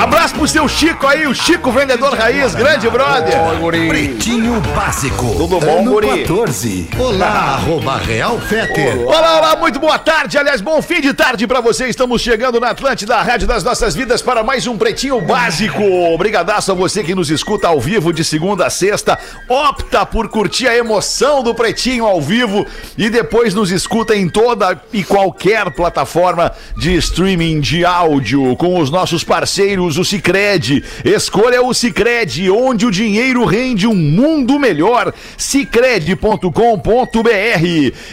Abraço pro seu Chico aí, o Chico Vendedor Raiz, grande brother. Pretinho Básico. Tudo bom, ano guri? 14. Olá, arroba Real Feter. Olá, olá, muito boa tarde, aliás, bom fim de tarde pra você. Estamos chegando na Atlântida, a rádio das nossas vidas, para mais um Pretinho Básico. Obrigadaço a você que nos escuta ao vivo de segunda a sexta. Opta por curtir a emoção do Pretinho ao vivo e depois nos escuta em toda e qualquer plataforma de streaming de áudio com os nossos parceiros, o Cicred. Escolha o Cicred, onde o dinheiro rende um mundo melhor. Cicred.com.br.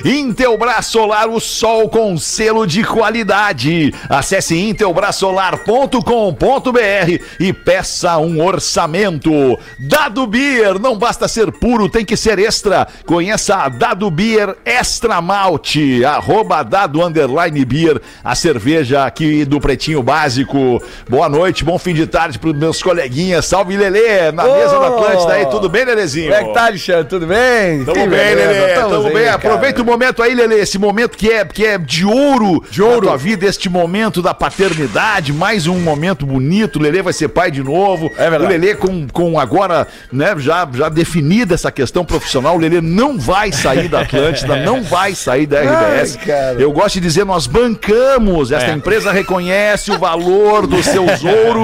Intelbras Solar, o sol com selo de qualidade. Acesse intelbrasolar.com.br e peça um orçamento. Dado Beer, não basta ser puro, tem que ser extra. Conheça a Dado Beer Extra Malte, arroba Dado Underline Beer, a cerveja aqui do Pretinho Básico. Boa noite, bom fim de tarde pros meus coleguinhas. Salve, Lelê, na mesa da Atlântida aí. Tudo bem, Lelezinho? Como é que tá, Alexandre? Tudo bem? Tamo bem, Lelê. tamo Tamo aí, bem. cara. Aproveita o momento aí, Lelê. Esse momento que é, que é de ouro. De ouro. Na tua vida, este momento da paternidade. Mais um momento bonito. O Lelê vai ser pai de novo. É verdade. O Lelê com, com agora, né, já, já definida essa questão profissional. O Lelê não vai sair da Atlântida, não vai sair da RBS. Ai. Eu gosto de dizer, nós bancamos. Esta É. empresa reconhece o valor dos seus ouros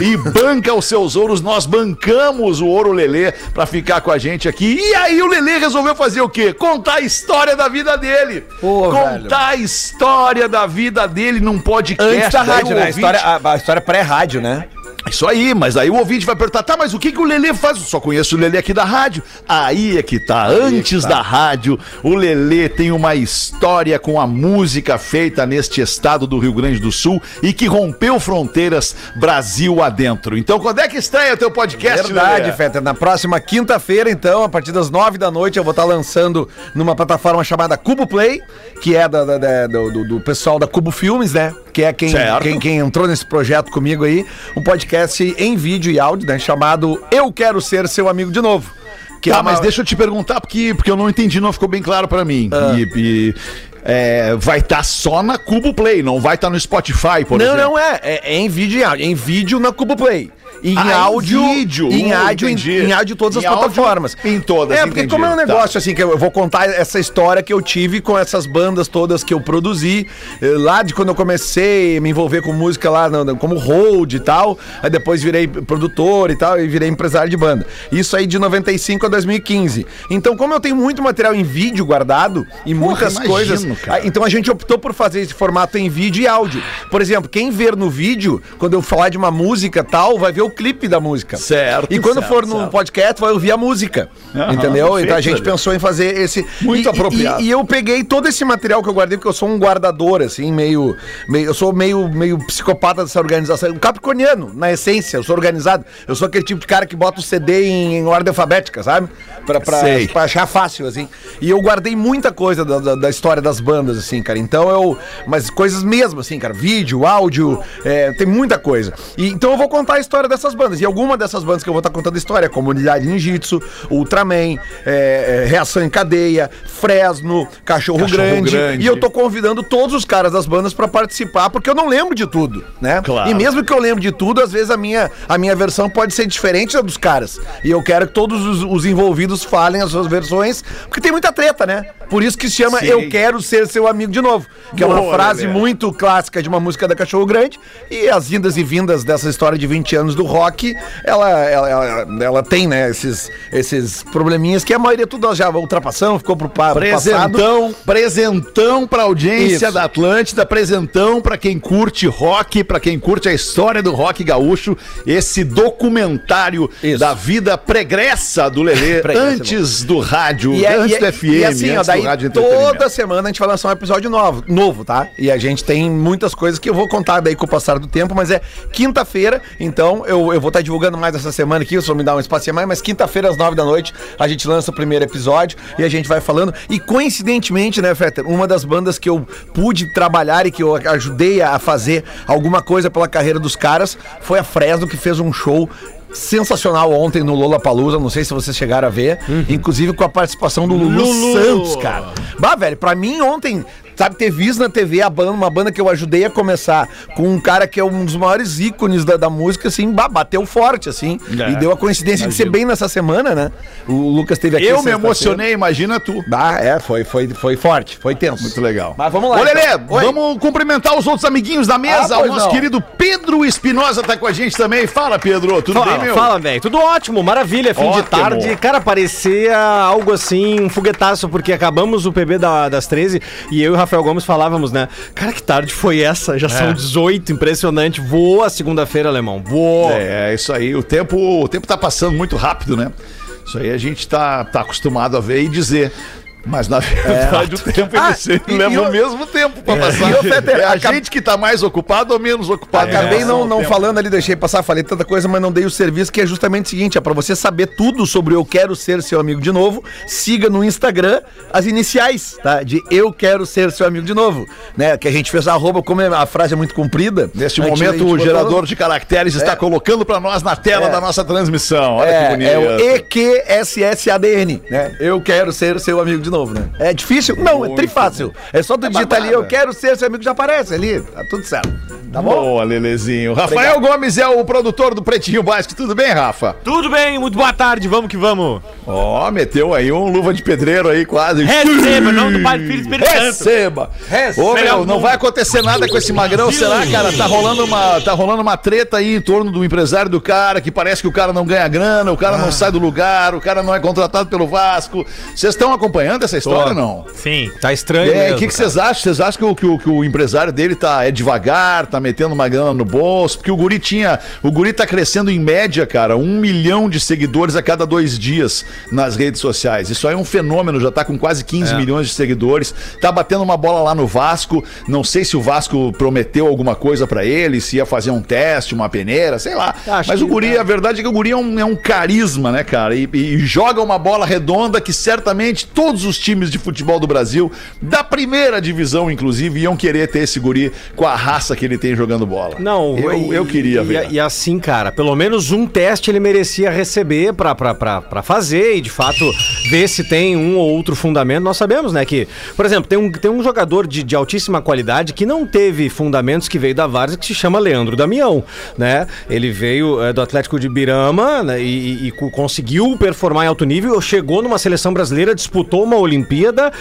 e banca os seus ouros. Nós bancamos o ouro Lelê pra ficar com a gente aqui. E aí o Lelê resolveu fazer o quê? Contar a história da vida dele. Pô, Contar a história da vida dele num podcast. Antes da rádio, né? A história, a, a história pré-rádio, né? Isso aí, mas aí o ouvinte vai perguntar, tá, mas o que, que o Lelê faz? Eu só conheço o Lelê aqui da rádio. Aí é que tá, antes da rádio, o Lelê tem uma história com a música feita neste estado do Rio Grande do Sul e que rompeu fronteiras Brasil adentro. Então, quando é que estreia teu podcast, Verdade, Lelê? Fetter. Na próxima quinta-feira, então, a partir das nove da noite, eu vou estar lançando numa plataforma chamada Cubo Play, que é da- da- da- do, do- do pessoal da Cubo Filmes, né? Que é quem, quem, quem entrou nesse projeto comigo aí. Um podcast em vídeo e áudio, né? Chamado Eu Quero Ser Seu Amigo de Novo. Que Tá, é uma- mas deixa eu te perguntar, porque, porque eu não entendi, não ficou bem claro pra mim. Ah. E, e, é, vai estar só na Cubo Play, não vai estar no Spotify, por Não, exemplo. não é. é. é em vídeo e áudio. Em vídeo na Cubo Play. E em Ah, áudio. vídeo. Em Uh, áudio, em, entendi. em áudio todas Em as plataformas. em todas, É, porque entendi. como é um Tá. negócio assim, que eu vou contar essa história que eu tive com essas bandas todas que eu produzi, eh, lá de quando eu comecei a me envolver com música lá, como hold e tal, aí depois virei produtor e tal, e virei empresário de banda. Isso aí de 95 a 2015. Então, como eu tenho muito material em vídeo guardado e muitas imagino, coisas, cara. então a gente optou por fazer esse formato em vídeo e áudio. Por exemplo, quem ver no vídeo, quando eu falar de uma música tal, vai ver o clipe da música. Certo, E quando certo, for no certo. podcast, vai ouvir a música. Entendeu? perfeito, então a gente pensou em fazer esse. Muito e, apropriado. E, e eu peguei todo esse material que eu guardei, porque eu sou um guardador, assim, meio. meio eu sou meio, meio psicopata dessa organização. Um capricorniano, na essência, eu sou organizado. Eu sou aquele tipo de cara que bota o CD em, em ordem alfabética, sabe? Pra, pra, pra achar fácil, assim. E eu guardei muita coisa da, da, da história das bandas, assim, cara. Então eu. Mas coisas mesmo, assim, cara. Vídeo, áudio, é, tem muita coisa. E, então eu vou contar a história dessas bandas. E alguma dessas bandas que eu vou estar contando a história, Comunidade Ninjitsu, Ultraman, é, é, Reação em Cadeia, Fresno, Cachorro, Cachorro Grande. Grande. E eu tô convidando todos os caras das bandas pra participar, porque eu não lembro de tudo, né? Claro. E mesmo que eu lembre de tudo, às vezes a minha, a minha versão pode ser diferente da dos caras. E eu quero que todos os, os envolvidos falem as suas versões, porque tem muita treta, né? Por isso que se chama Sim. Eu Quero Ser Seu Amigo de Novo. Que é uma Boa, frase Lelé. muito clássica de uma música da Cachorro Grande. E as vindas e vindas dessa história de 20 anos do rock, ela, ela, ela, ela tem, né, esses, esses probleminhas que a maioria tudo já ultrapassamos, ficou pro, pa- pro passado. Presentão, presentão pra audiência Isso. da Atlântida, presentão pra quem curte rock, pra quem curte a história do rock gaúcho, esse documentário Isso. da vida pregressa do Lelê, antes do rádio, E, é- antes e é- do FM, e assim, ó, antes daí do rádio toda semana a gente vai lançar um episódio novo, novo, tá? E a gente tem muitas coisas que eu vou contar daí com o passar do tempo, mas é quinta-feira, então eu, eu vou estar divulgando mais essa semana aqui, só me dar um espaço mais, mas quinta-feira às nove da noite a gente lança o primeiro episódio e a gente vai falando. E coincidentemente, né, Fetter, uma das bandas que eu pude trabalhar e que eu ajudei a fazer alguma coisa pela carreira dos caras foi a Fresno, que fez um show sensacional ontem no Lola Palusa, não sei se vocês chegaram a ver, inclusive com a participação do Lulu, Lulu. Santos, cara. Bah, velho, pra mim ontem sabe, ter visto na TV a banda, uma banda que eu ajudei a começar, com um cara que é um dos maiores ícones da, da música, assim, bateu forte, assim. É, e deu a coincidência de ser imagino. bem nessa semana, né? O Lucas teve aqui. Eu me emocionei, imagina tu. Ah, é, foi, foi, foi forte, foi tenso. Muito legal. Mas vamos lá. Ô, Lelê, então. Oi. vamos cumprimentar os outros amiguinhos da mesa. Ah, o nosso não. querido Pedro Espinosa tá com a gente também. Fala, Pedro. Tudo Fala, bem, meu? fala, velho. Tudo ótimo, maravilha. Fim Ótimo. de tarde. Cara, parecia algo assim, um foguetaço, porque acabamos o PB da- das 13 e eu e o Rafael Gomes falávamos, né? Cara, que tarde foi essa? Já são 18, impressionante. Voou a segunda-feira, alemão. Voou. É, é isso aí. O tempo, o tempo tá passando muito rápido, né? Isso aí a gente tá, tá acostumado a ver e dizer. Mas na verdade o tempo ele Ah, sempre e- leva e o eu- mesmo tempo pra passar. E eu, é a acab- gente que tá mais ocupado ou menos ocupado. Acabei em não, não tempo. falando ali, deixei passar, falei tanta coisa, mas não dei o serviço, que é justamente o seguinte: é pra você saber tudo sobre Eu Quero Ser Seu Amigo de Novo, siga no Instagram as iniciais, tá? De Eu Quero Ser Seu Amigo de Novo, né? Que a gente fez a arroba, como a frase é muito comprida. Neste momento, o botou- gerador de caracteres está colocando pra nós na tela É. da nossa transmissão. Olha que É, bonito. é o EQSSADN, né? Eu quero ser seu amigo de novo, né? É difícil? Não, é trifácil. É só tu digitar ali, eu quero ser seu amigo, já aparece ali. Tá tudo certo. Tá bom? Boa, Lelezinho. Rafael Gomes é o produtor do Pretinho Básico. Tudo bem, Rafa? Tudo bem, muito boa tarde, vamos que vamos. Ó, meteu aí um luva de pedreiro aí quase. Receba, não do Pai do Filho Espírito Santo. Receba! Receba. Ô, meu, não vai acontecer nada com esse magrão, será, cara? Tá rolando, uma, tá rolando uma treta aí em torno do empresário do cara, que parece que o cara não ganha grana, o cara Ah. não sai do lugar, o cara não é contratado pelo Vasco. Vocês estão acompanhando essa história ou não? Sim. Tá estranho. É, o que vocês acham? Vocês acham que o, que, o, que o empresário dele tá, é devagar, tá metendo uma grana no bolso? Porque o Guri tinha. O Guri tá crescendo em média, cara, um milhão de seguidores a cada dois dias nas redes sociais. Isso aí é um fenômeno, já tá com quase 15 milhões de seguidores. Tá batendo uma bola lá no Vasco. Não sei se o Vasco prometeu alguma coisa pra ele, se ia fazer um teste, uma peneira, sei lá. Acho Mas o Guri, a verdade é que o Guri é um, é um carisma, né, cara? E, e joga uma bola redonda que certamente todos os times de futebol do Brasil, da primeira divisão, inclusive, iam querer ter esse Guri com a raça que ele tem jogando bola. Não, eu, e- eu queria e, ver. E, assim, cara, pelo menos um teste ele merecia receber pra, pra, pra, pra fazer e, de fato, ver se tem um ou outro fundamento. Nós sabemos, né, que, por exemplo, tem um, tem um jogador de, de altíssima qualidade que não teve fundamentos que veio da Várzea, que se chama Leandro Damião, né? Ele veio é, do Atlético de Birama né, e, e- e co- conseguiu performar em alto nível, chegou numa seleção brasileira, disputou uma Olimpíada,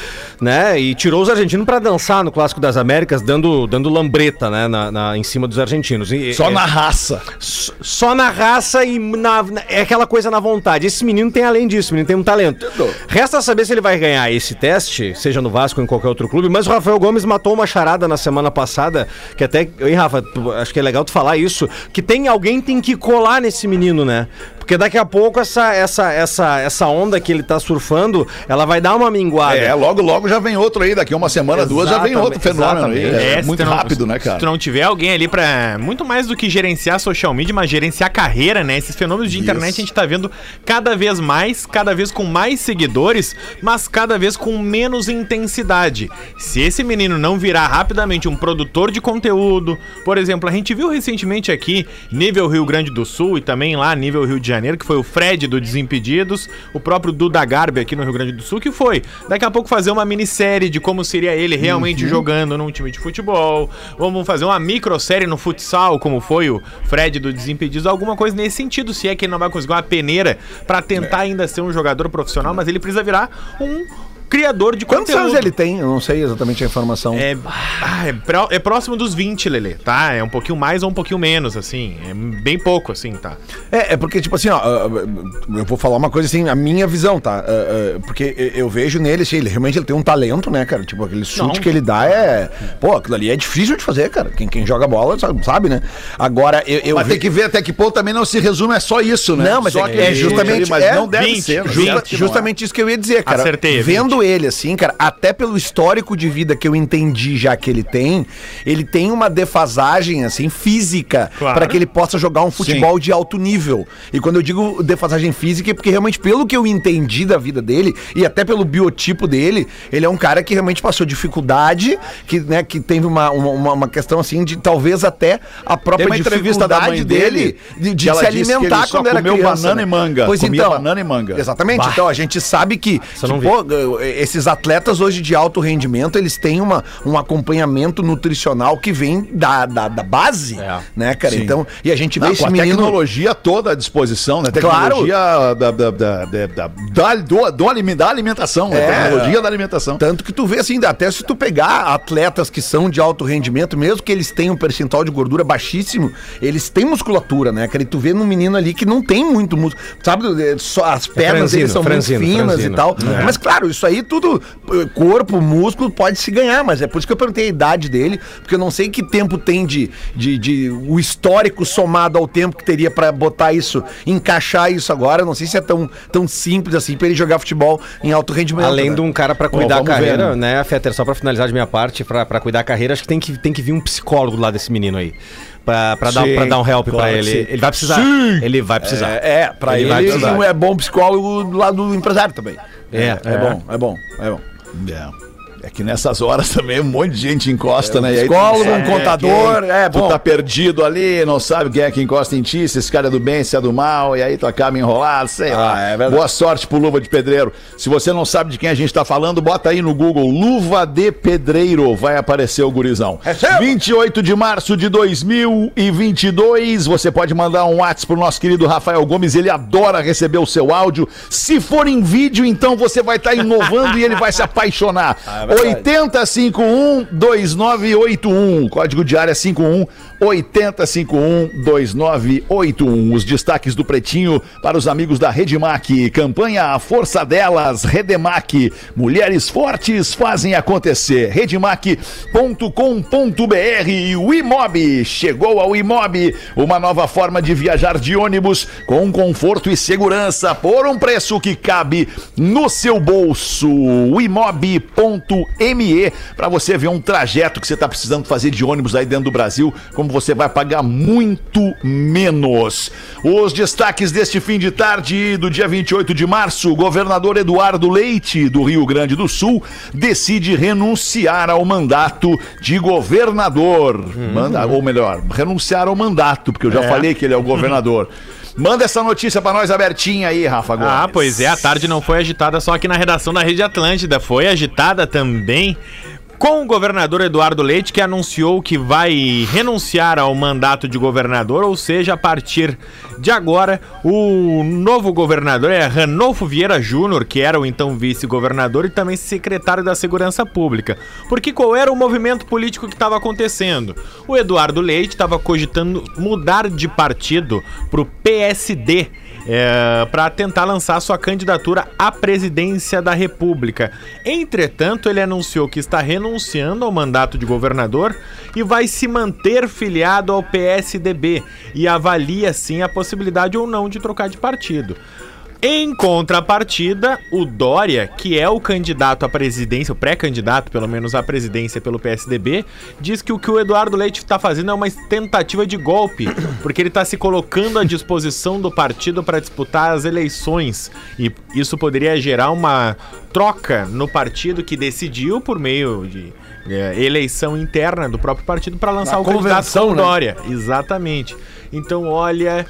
né? E tirou os argentinos pra dançar no Clássico das Américas, dando, dando lambreta, né? Na, na- em cima dos argentinos. E- Só é- na raça. Só na raça e na, na- é aquela coisa na vontade. Esse menino tem além disso, menino tem um talento. Resta saber se ele vai ganhar esse teste, seja no Vasco ou em qualquer outro clube, mas o Rafael Gomes matou uma charada na semana passada, que até, hein, Rafa, tu- acho que é legal tu falar isso, que tem alguém tem que colar nesse menino, né? Porque daqui a pouco essa, essa, essa, essa onda que ele tá surfando, ela vai dar uma minguada. É, logo, logo já vem outro aí. Daqui uma semana, duas, já vem outro Exatamente, fenômeno aí. exatamente. É, se muito não- rápido, né, Se tu cara? não tiver alguém ali pra. Muito mais do que gerenciar social media, mas gerenciar carreira, né? Esses fenômenos de internet Isso. a gente tá vendo cada vez mais, cada vez com mais seguidores, mas cada vez com menos intensidade. Se esse menino não virar rapidamente um produtor de conteúdo, por exemplo, a gente viu recentemente aqui, nível Rio Grande do Sul e também lá, nível Rio de Janeiro, que foi o Fred do Desimpedidos, o próprio Duda Garbi aqui no Rio Grande do Sul, que foi daqui a pouco fazer uma minissérie de como seria ele realmente Uhum. jogando num time de futebol. Vamos fazer uma microsérie no futsal, como foi o Fred do Desimpedidos, alguma coisa nesse sentido, se é que ele não vai conseguir uma peneira pra tentar ainda ser um jogador profissional, mas ele precisa virar um criador de Quantos conteúdo. anos ele tem? Eu não sei exatamente a informação. É, ah, é, pró- é próximo dos 20, Lelê, tá? É um pouquinho mais ou um pouquinho menos, assim. É bem pouco, assim, tá? É, é porque, tipo assim, ó, ah, eu vou falar uma coisa assim, a minha visão, tá? Ah, ah, porque eu- vejo nele, assim, ele realmente ele tem um talento, né, cara? Tipo, aquele chute Não. que ele dá é. Pô, aquilo ali é difícil de fazer, cara. Quem, quem joga bola sabe, sabe, né? Agora, eu. eu Mas ve- tem que ver até que ponto também não se resume, é só isso, né? Não, mas só é, é aquele chute justamente. ali, mas é, não deve 20, ser. Justa- que é. justamente isso que eu ia dizer, cara. Acertei, é Vendo ele assim, cara, até pelo histórico de vida que eu entendi já que ele tem, ele tem uma defasagem, assim, física, Claro. para que ele possa jogar um futebol de alto nível. E quando eu digo defasagem física, é porque realmente, pelo que eu entendi da vida dele, e até pelo biotipo dele, ele é um cara que realmente passou dificuldade, que, né, que teve uma, uma, uma- questão assim de talvez até a própria da mãe dele de, de se alimentar quando era comeu criança. banana né? e manga. Pois Comia então, banana e manga. Exatamente. Então a gente sabe que, que, pô, esses atletas hoje de alto rendimento, eles têm uma, um acompanhamento nutricional que vem da, da, da base, É. né, cara? Sim. Então, e a gente vê Não, esse com a menino... tecnologia toda à disposição, né? Claro. Tecnologia da, da, da, da, da, da, do, da alimentação, né? É. Tecnologia da alimentação. Tanto que tu vê assim, até se tu pegar atletas que são de alto rendimento, mesmo que eles tenham um percentual de gordura baixíssimo, eles têm musculatura, né, cara? E tu vê num menino ali que não tem muito músculo. Sabe, é, só as pernas franzino, deles são franzino, muito finas franzino. e tal. Mas claro, isso aí tudo, eh, corpo, músculo, pode se ganhar, mas é por isso que eu perguntei a idade dele, porque eu não sei que tempo tem de, de, de o histórico somado ao tempo que teria pra botar isso, encaixar isso agora. Eu não sei se é tão, tão simples assim pra ele jogar futebol em alto rendimento. Além né? de um cara pra Bom, cuidar a vamos ver, carreira, né? né, Fetter, só pra finalizar de minha parte, pra, pra cuidar a carreira, acho que tem que, tem que vir um psicólogo lá desse menino aí. Pra, pra, dar, pra dar um help pra claro que ele. sim. Ele vai precisar. Sim. Ele vai precisar. É, é pra Ele ele, vai precisar. é bom psicólogo do lado do empresário também. É, é, é. bom, é bom, é bom. É. É que nessas horas também um monte de gente encosta, né? E tu psicólogo, não sabe um quem contador, quem. é, Tu bom. tá perdido ali, não sabe quem é que encosta em ti, se esse cara é do bem, se é do mal, e aí tu acaba enrolado, sei lá. é. Boa sorte pro Luva de Pedreiro. Se você não sabe de quem a gente tá falando, bota aí no Google Luva de Pedreiro, vai aparecer o gurizão. Receba! 28 de março de 2022, você pode mandar um WhatsApp pro nosso querido Rafael Gomes, ele adora receber o seu áudio. Se for em vídeo, então você vai estar inovando e ele vai se apaixonar. Ah, é. 8051-2981, código de área 51 8051-2981. Os destaques do Pretinho para os amigos da Redemac. Campanha A Força Delas, Redemac. Mulheres fortes fazem acontecer. Redemac.com.br e o Imob. Chegou ao Imob, uma nova forma de viajar de ônibus com conforto e segurança por um preço que cabe no seu bolso. O imob.me para você ver um trajeto que você está precisando fazer de ônibus aí dentro do Brasil, como você vai pagar muito menos. Os destaques deste fim de tarde do dia 28 de março, o governador Eduardo Leite, do Rio Grande do Sul, decide renunciar ao mandato de governador. Manda, ou melhor, renunciar ao mandato, porque eu já falei que ele é o governador. Manda essa notícia pra nós abertinha aí, Rafa Gomes. Ah, pois é, a tarde não foi agitada só aqui na redação da Rede Atlântida, foi agitada também com o governador Eduardo Leite, que anunciou que vai renunciar ao mandato de governador, ou seja, a partir de agora, o novo governador é Ranolfo Vieira Júnior, que era o então vice-governador e também secretário da Segurança Pública. Porque qual era o movimento político que estava acontecendo? O Eduardo Leite estava cogitando mudar de partido para o PSD é, para tentar lançar sua candidatura à presidência da República. Entretanto, ele anunciou que está renunciando ao mandato de governador e vai se manter filiado ao PSDB e avalia sim a possibilidade ou não de trocar de partido. Em contrapartida, o Dória, que é o candidato à presidência, o pré-candidato, pelo menos, à presidência pelo PSDB, diz que o que o Eduardo Leite está fazendo é uma tentativa de golpe, porque ele está se colocando à disposição do partido para disputar as eleições. E isso poderia gerar uma troca no partido que decidiu, por meio de é, eleição interna do próprio partido, para lançar Uma o candidato né? Dória. Exatamente. Então, olha.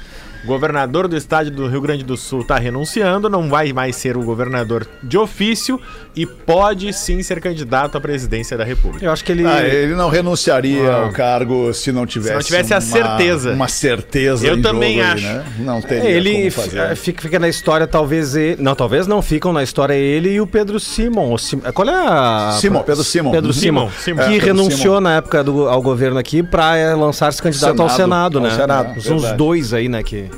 Governador do estado do Rio Grande do Sul está renunciando, não vai mais ser o governador de ofício e pode sim ser candidato à presidência da República. Eu acho que ele. Ah, ele não renunciaria ao cargo se não tivesse, Se não tivesse a uma- certeza. Uma certeza. Eu em também acho. né? Não teria É, ele fazer. fica, fica na história, talvez ele. Não, talvez não ficam na história ele e o Pedro Simon. O Sim- Qual é a. Simon, Pedro Simon. Pedro. Simon. Simon. É, Que Pedro renunciou Simon. na época do, ao governo aqui pra eh, lançar-se candidato ao Senado. Senado, Ao né? Senado, São os dois aí, né? Que,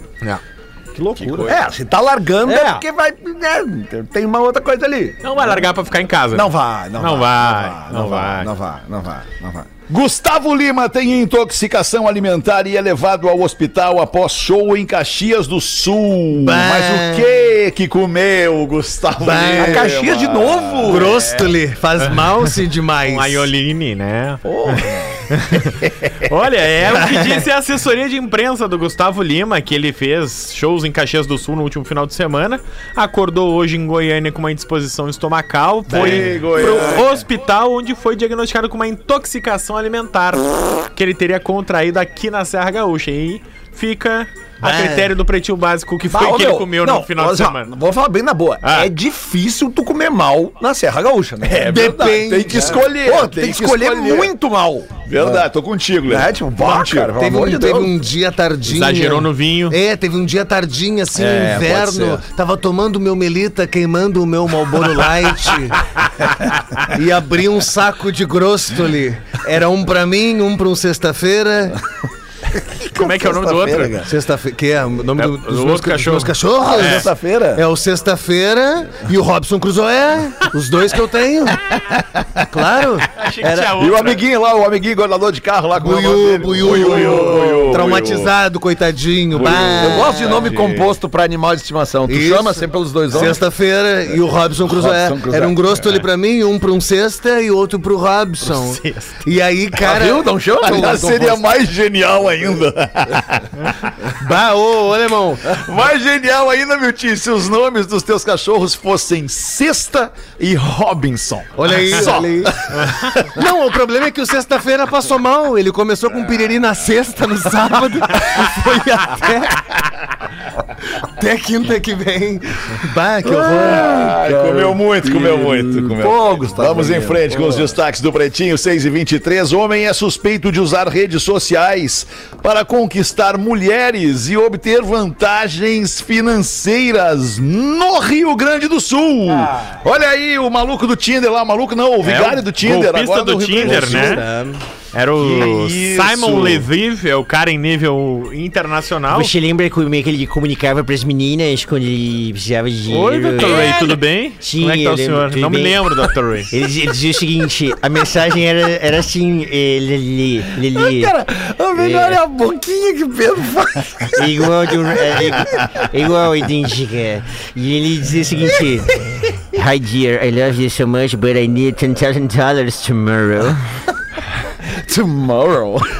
que loucura. É, se tá largando é, É. porque vai. né, tem uma outra coisa ali. Não vai largar para ficar em casa. Não vai, não, Não vai. vai, não vai. Não vai, não vai, não vai. Gustavo Lima tem intoxicação alimentar e é levado ao hospital após show em Caxias do Sul. Mas o que que comeu, Gustavo Lima? A Caxias de novo? Grostoli, faz mal se demais. Um Aioline, né? Olha, é o que disse a assessoria de imprensa do Gustavo Lima, que ele fez shows em Caxias do Sul no último final de semana. Acordou hoje em Goiânia com uma indisposição estomacal. Foi pro hospital onde foi diagnosticado com uma intoxicação alimentar que ele teria contraído aqui na Serra Gaúcha. E fica a critério do pretinho básico que foi Bah, que ele meu, comeu não, no final de semana. Vou falar bem na boa. Ah. É difícil tu comer mal na Serra Gaúcha, né? É verdade, tem que escolher, Pô, tem, que escolher, muito mal. Verdade, tô contigo, Lelê. É, tipo, bah, cara, Teve um, de teve um dia tardinho. Exagerou no vinho. É, teve um dia tardinho, assim, É, inverno. Tava tomando meu Melita, queimando o meu Malboro Light. e abri um saco de Grostoli. Era um pra mim, um pra um sexta-feira. Como é que é o nome do outro? Sexta-feira. Que é o nome É, do, o dos meus, cachorro. dos meus cachorros? Ah, Sexta-feira? É o Sexta-feira e o Robson Crusoé. Os dois que eu tenho. Claro. Achei que Era- E o outra. amiguinho lá, o amiguinho governador de carro lá com o nome Buiu, buiu, buiu. Traumatizado, coitadinho. Bah. Eu gosto de nome composto pra animal de estimação. Tu Isso. chama sempre pelos dois nomes? Sexta-feira e o Robson Crusoé. Era um grosso ali pra mim, um pra um sexta e outro pro Robson. E aí, cara. viu? Não chama? Aliás, seria mais genial ainda. Bah, ô, ô, alemão. mais genial ainda, meu tio, se os nomes dos teus cachorros fossem Sexta e Robinson. Olha aí, Só. olha aí. Não, o problema é que o sexta-feira passou mal. Ele começou com piriri na sexta, no sábado, e foi até. Até quinta que vem. Bah, que horror. Ai, comeu muito, comeu muito. Comeu. Pô. Gustavo Vamos em frente com os destaques do Pretinho 6 e 23. Homem é suspeito de usar redes sociais para conquistar mulheres e obter vantagens financeiras no Rio Grande do Sul. Olha aí o maluco do Tinder lá, o maluco não, o vigário É, do Tinder. golpista Agora do no Rio Grande Tinder, Sul. né? Era o? Simon Leviv, é o cara em nível internacional. Você lembra como é que ele comunicava pras meninas quando ele precisava de dinheiro? Oi, Dr. Ray, tudo bem? Sim, Como é que tá o senhor? Não me bem. lembro, Dr. Ray. Ele, dizia- ele dizia o seguinte, a mensagem era, era assim, eh, Lili, Lili, Cara, o melhor é a boquinha que o Pedro faz. é igual, de um, é, igual- é igual, idêntica. E ele dizia o seguinte, Hi dear, I love you so much, but I need $10,000 tomorrow. Tomorrow.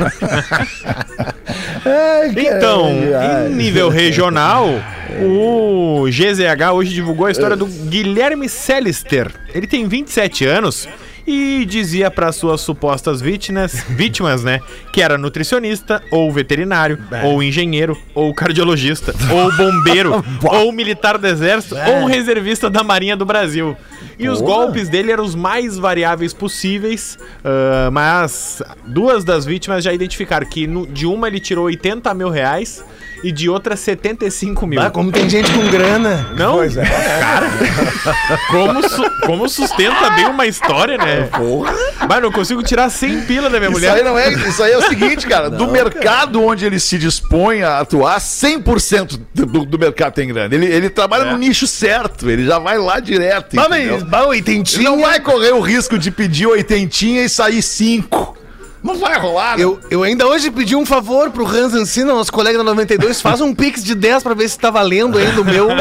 Ai, Então, em nível regional, o GZH hoje divulgou a história do Guilherme Celister. Ele tem 27 anos e dizia para suas supostas vítimas, vítimas, né, que era nutricionista, ou veterinário, ou engenheiro, ou cardiologista, ou bombeiro, ou militar do exército, ou reservista da Marinha do Brasil. E os golpes dele eram os mais variáveis possíveis, ah, mas duas das vítimas já identificaram que no- de uma ele tirou 80 mil reais e de outra 75 mil. Ah, como tem gente com grana. Não? Cara, como, su- como sustenta bem uma história, né? Porra. Mas não consigo tirar 100 pila da minha Isso mulher. aí não é, isso aí é o seguinte, cara, do mercado onde ele se dispõe a atuar, 100% do, do mercado tem grana. Ele, ele trabalha no nicho certo, ele já vai lá direto. Ah, entendeu? mas, bah, Ele oitentinha. não vai correr o risco de pedir oitentinha e sair cinco. Não vai rolar. né? Eu, eu ainda hoje pedi um favor pro Hans Ancina, nosso colega da 92, faz um pix de 10 pra ver se tá valendo ainda o meu.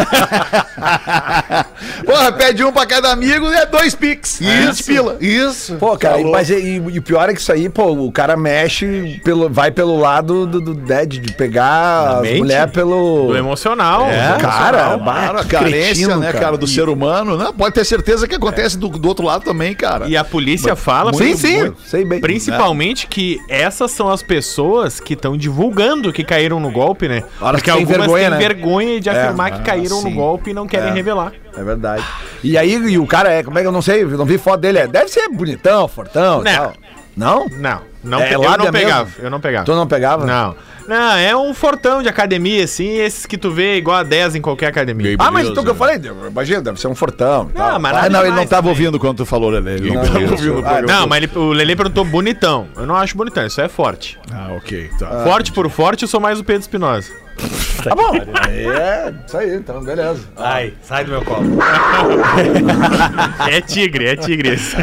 Porra, pede um pra cada amigo e é dois pix. 20 pila. Isso. Pô, cara, Tá e- mas e, e o pior é que isso aí, pô, o cara mexe, pelo, vai pelo lado do, do Ded, de pegar as mente? mulheres pelo. Do emocional. É, cara, emocional. A que carência, cretino, né, cara, cara. do ser humano. Não, pode ter certeza que acontece do, do outro lado também, cara. E a polícia fala, Sim, muito- sim, muito- sei bem. principalmente que essas são as pessoas que estão divulgando que caíram no golpe, né? Hora Porque algumas vergonha, têm né? vergonha de afirmar que caíram no golpe e não querem É. revelar. É verdade. E aí, e o cara é, como é que eu não sei, eu não vi foto dele, é, deve ser bonitão, fortão e Não. tal. Não? Não, não, É pe- eu não pegava, mesmo? eu não pegava. Tu não pegava? Não. Não, é um fortão de academia, assim, esses que tu vê igual a 10 em qualquer academia. Ah, mas então que eu falei, imagina, deve ser um fortão. e tal. mas Ah, não, ele não demais tava também. ouvindo quando tu falou, Lelê. Ele não Não, ouvindo o Ah. Não, mas ele- o Lele perguntou bonitão. Eu não acho bonitão, isso é forte. Ah, ok, tá. forte por forte, eu sou mais o Pedro Espinosa. Tá bom. É, isso aí, então, beleza. Ai, sai do meu colo. É tigre, é tigre esse.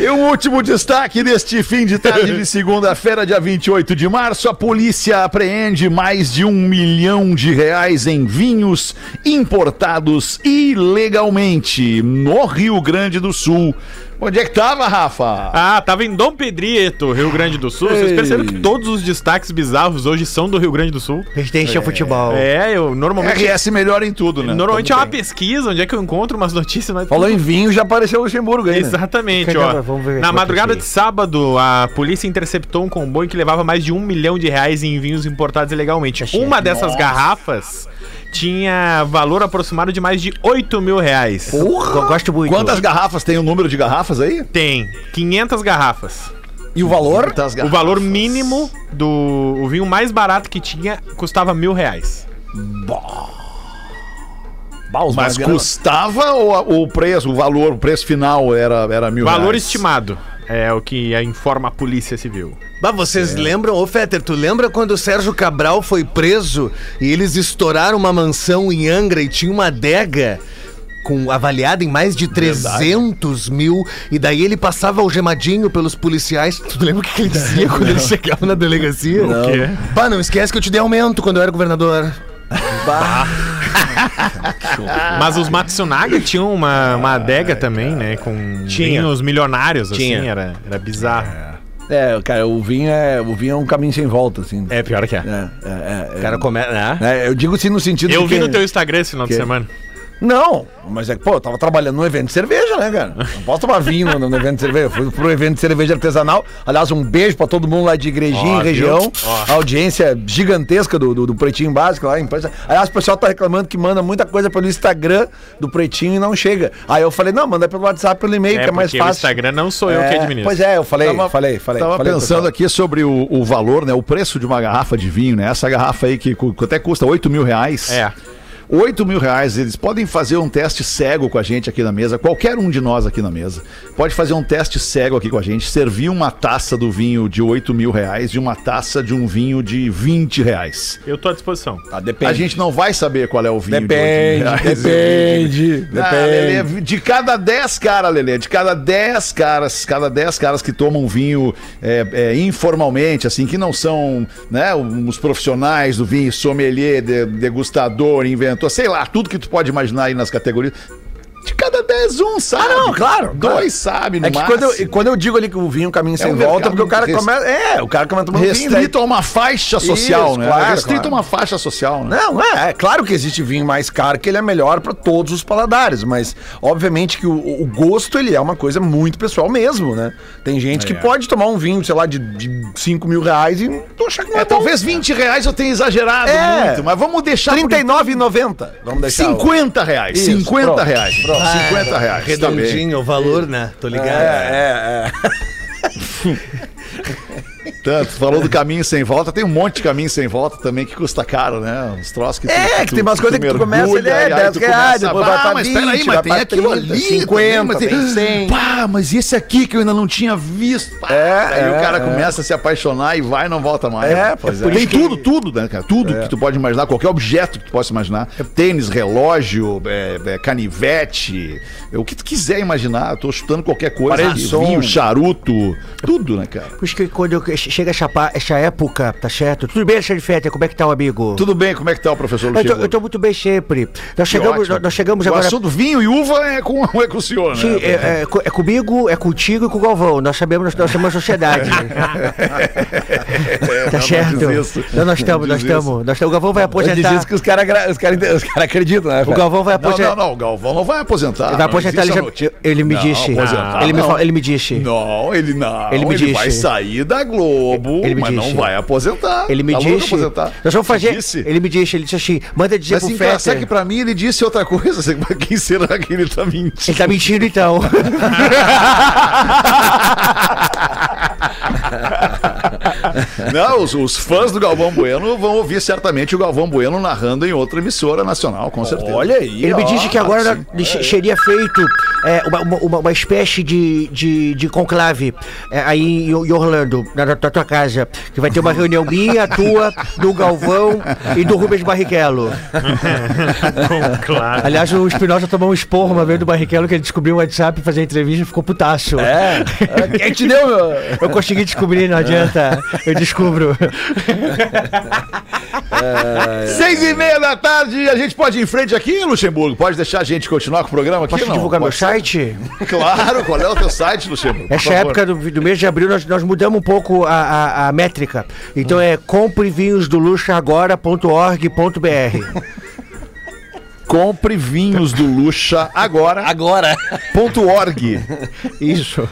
E o último destaque deste fim de tarde de segunda-feira, dia 28 de março, a polícia apreende mais de um milhão de reais em vinhos importados ilegalmente no Rio Grande do Sul. Onde é que tava, Rafa? Ah, tava em Dom Pedrito, Rio Grande do Sul. Vocês perceberam que todos os destaques bizarros hoje são do Rio Grande do Sul? Presidente é futebol. É, eu normalmente. RS melhor em tudo, né? Normalmente é uma bem. pesquisa onde é que eu encontro umas notícias. Mas Falou em vinho, já apareceu o Luxemburgo aí, né? Exatamente, Caramba, ó. vamos ver Na quanto madrugada de sábado, a polícia interceptou um comboio que levava mais de um milhão de reais em vinhos importados ilegalmente. Uma dessas garrafas tinha valor aproximado de mais de 8 mil reais. Eu gosto muito. Quantas garrafas tem o número de garrafas aí? Tem 500 garrafas. E o valor? O valor mínimo do o vinho mais barato que tinha custava mil reais. Bah, Mas custava ou o preço, o valor, o preço final era, era mil Valor reais? estimado. É o que informa a Polícia Civil. Bah, vocês lembram, ô Fetter, tu lembra quando o Sérgio Cabral foi preso e eles estouraram uma mansão em Angra e tinha uma adega com, avaliada em mais de 300 mil e daí ele passava algemadinho pelos policiais. Tu lembra o que, ele dizia quando ele chegava na delegacia? O quê? Bah, não esquece que eu te dei aumento quando eu era governador. Mas os Matsunaga tinham uma, uma adega também, né? Com Tinha. vinhos milionários, Tinha. assim. Era, era bizarro. É, cara, o vinho é, o vinho é um caminho sem volta, assim. É pior que é. É, é, é, O cara começa. Né? é, eu digo assim no sentido Eu de vi que- no teu Instagram esse final de que- semana. Não, mas é que, pô, eu tava trabalhando num evento de cerveja, né, cara? Não posso tomar vinho no, no evento de cerveja. Eu fui pro evento de cerveja artesanal. Aliás, um beijo pra todo mundo lá de Igrejinha e região. A audiência gigantesca do, do, do Pretinho Básico lá. Empresa. Aliás, o pessoal tá reclamando que manda muita coisa pelo Instagram do Pretinho e não chega. Aí eu falei, não, manda pelo WhatsApp, pelo e-mail, É, que é mais porque o fácil. Instagram não sou eu que É, administro. Pois é, eu falei, Tava- falei, falei. Tava falei, pensando pessoal. aqui sobre o, o valor, né? O preço de uma garrafa de vinho, né? Essa garrafa aí que até custa 8 mil reais. É. 8 mil reais, eles podem fazer um teste cego com a gente aqui na mesa, qualquer um de nós aqui na mesa. Pode fazer um teste cego aqui com a gente, servir uma taça do vinho de 8 mil reais e uma taça de um vinho de 20 reais. Eu tô à disposição. Tá, depende. A gente não vai saber qual é o vinho Depende, de 8 mil reais. depende, Ah, depende. Lelê, de cada 10 caras, Lelê, de cada 10 caras, cada 10 caras que tomam vinho é, é, informalmente, assim, que não são né, os profissionais do vinho, sommelier, de- degustador, inventor, sei lá, tudo que tu pode imaginar aí nas categorias. De cada 10, um sabe. Ah, não, claro, Dois claro. sabe, no É que máximo. quando eu, quando eu digo ali que o vinho é caminho sem um volta, porque o cara res- começa. É, o cara começa tomando vinho. daí- Restrito a uma faixa social, Isso, né? claro, Restrito claro. a uma faixa social, né? Não, é, é claro que existe vinho mais caro que ele é melhor pra todos os paladares, mas obviamente que o, o gosto ele é uma coisa muito pessoal mesmo, né? Tem gente que pode tomar um vinho, sei lá, de, de 5 mil reais e não achar que não É, é, talvez 20 reais eu tenha exagerado É. muito, mas vamos deixar por R$39,90. Vamos deixar. o- 50 reais. Isso, 50 pronto, reais. 50 reais. tá bem. Redondinho o valor, né? Tô ligado. É, é, Tanto, falou do caminho sem volta, tem um monte de caminho sem volta também que custa caro, né? Uns troços que tu- É, que tem umas coisas que tu começa, ele é e aí 10 tu reais, depois vai "Ah, pra mas 20, peraí, vai mas tem pra aquilo 30, ali 50, também, mas tem 100. Pá, mas esse aqui que eu ainda não tinha visto. Pá, É, aí é, o cara é. começa a se apaixonar e vai e não volta mais. É, pois é. Tem tudo, tudo, né, cara? Tudo que tu pode imaginar, qualquer objeto que tu possa imaginar. Tênis, relógio, é, é, canivete, o que tu quiser imaginar. Eu tô chutando qualquer coisa. Vinho, charuto, tudo, né, cara? Por isso que quando eu- chega essa, essa época, tá certo? Tudo bem, Alexandre Feta? Como é que tá o amigo? Tudo bem, como é que tá o professor Eu tô, Luciano? eu tô muito bem sempre. Nós chegamos, nós, nós chegamos o agora. assunto vinho e uva é com, é com o senhor, né? Sim, é, é co- é comigo, é contigo e com o Galvão. Nós sabemos, nós, somos uma sociedade. tá certo? diz isso. Então nós estamos, Não nós estamos. Nós estamos. O Galvão vai Ele aposentar. diz que os caras os cara, os cara acreditam, né? O Galvão vai Não, aposentar. não, não, o Galvão não vai aposentar. Ele vai não aposentar, ele, já- ele me Não, disse. ele, me não. fala- ele me disse. Não, ele não. Ele me ele disse. vai sair da Globo, Ele me mas disse. não vai aposentar. Ele me Tá disse. aposentar. Nós vamos fazer. Disse? Ele me disse, ele disse assim: manda dizer Mas pro Fetter. que pra mim ele disse outra coisa. assim, Pra quem será que ele tá mentindo? Ele tá mentindo então. Não, os, os fãs do Galvão Bueno vão ouvir certamente o Galvão Bueno narrando em outra emissora nacional, com certeza. Olha aí. Ele me ó. disse que agora sim. nós- seria feito é, uma, uma- uma, espécie de, de, de conclave é, aí em, em Orlando, na, na tua casa. Que vai ter uma reunião minha, tua, do Galvão e do Rubens Barrichello. claro. Aliás, o Espinosa tomou um esporro uma vez do Barrichello que ele descobriu o WhatsApp e fazer entrevista e ficou putaço. É. é, Quem te deu, meu? Eu consegui descobrir, não adianta. Eu descubro. Seis e meia da tarde, a gente pode ir em frente aqui, Luxemburgo? Pode deixar a gente continuar com o programa aqui? Posso não? divulgar meu Pode ser? site? Claro, qual é o teu site, Luxemburgo? Essa época do, do mês de abril nós, nós mudamos um pouco a, a, a métrica. Então é comprevinhosdoluxaagora.org.br. Compre vinhos do Luxa agora. Agora. Ponto .org. Isso.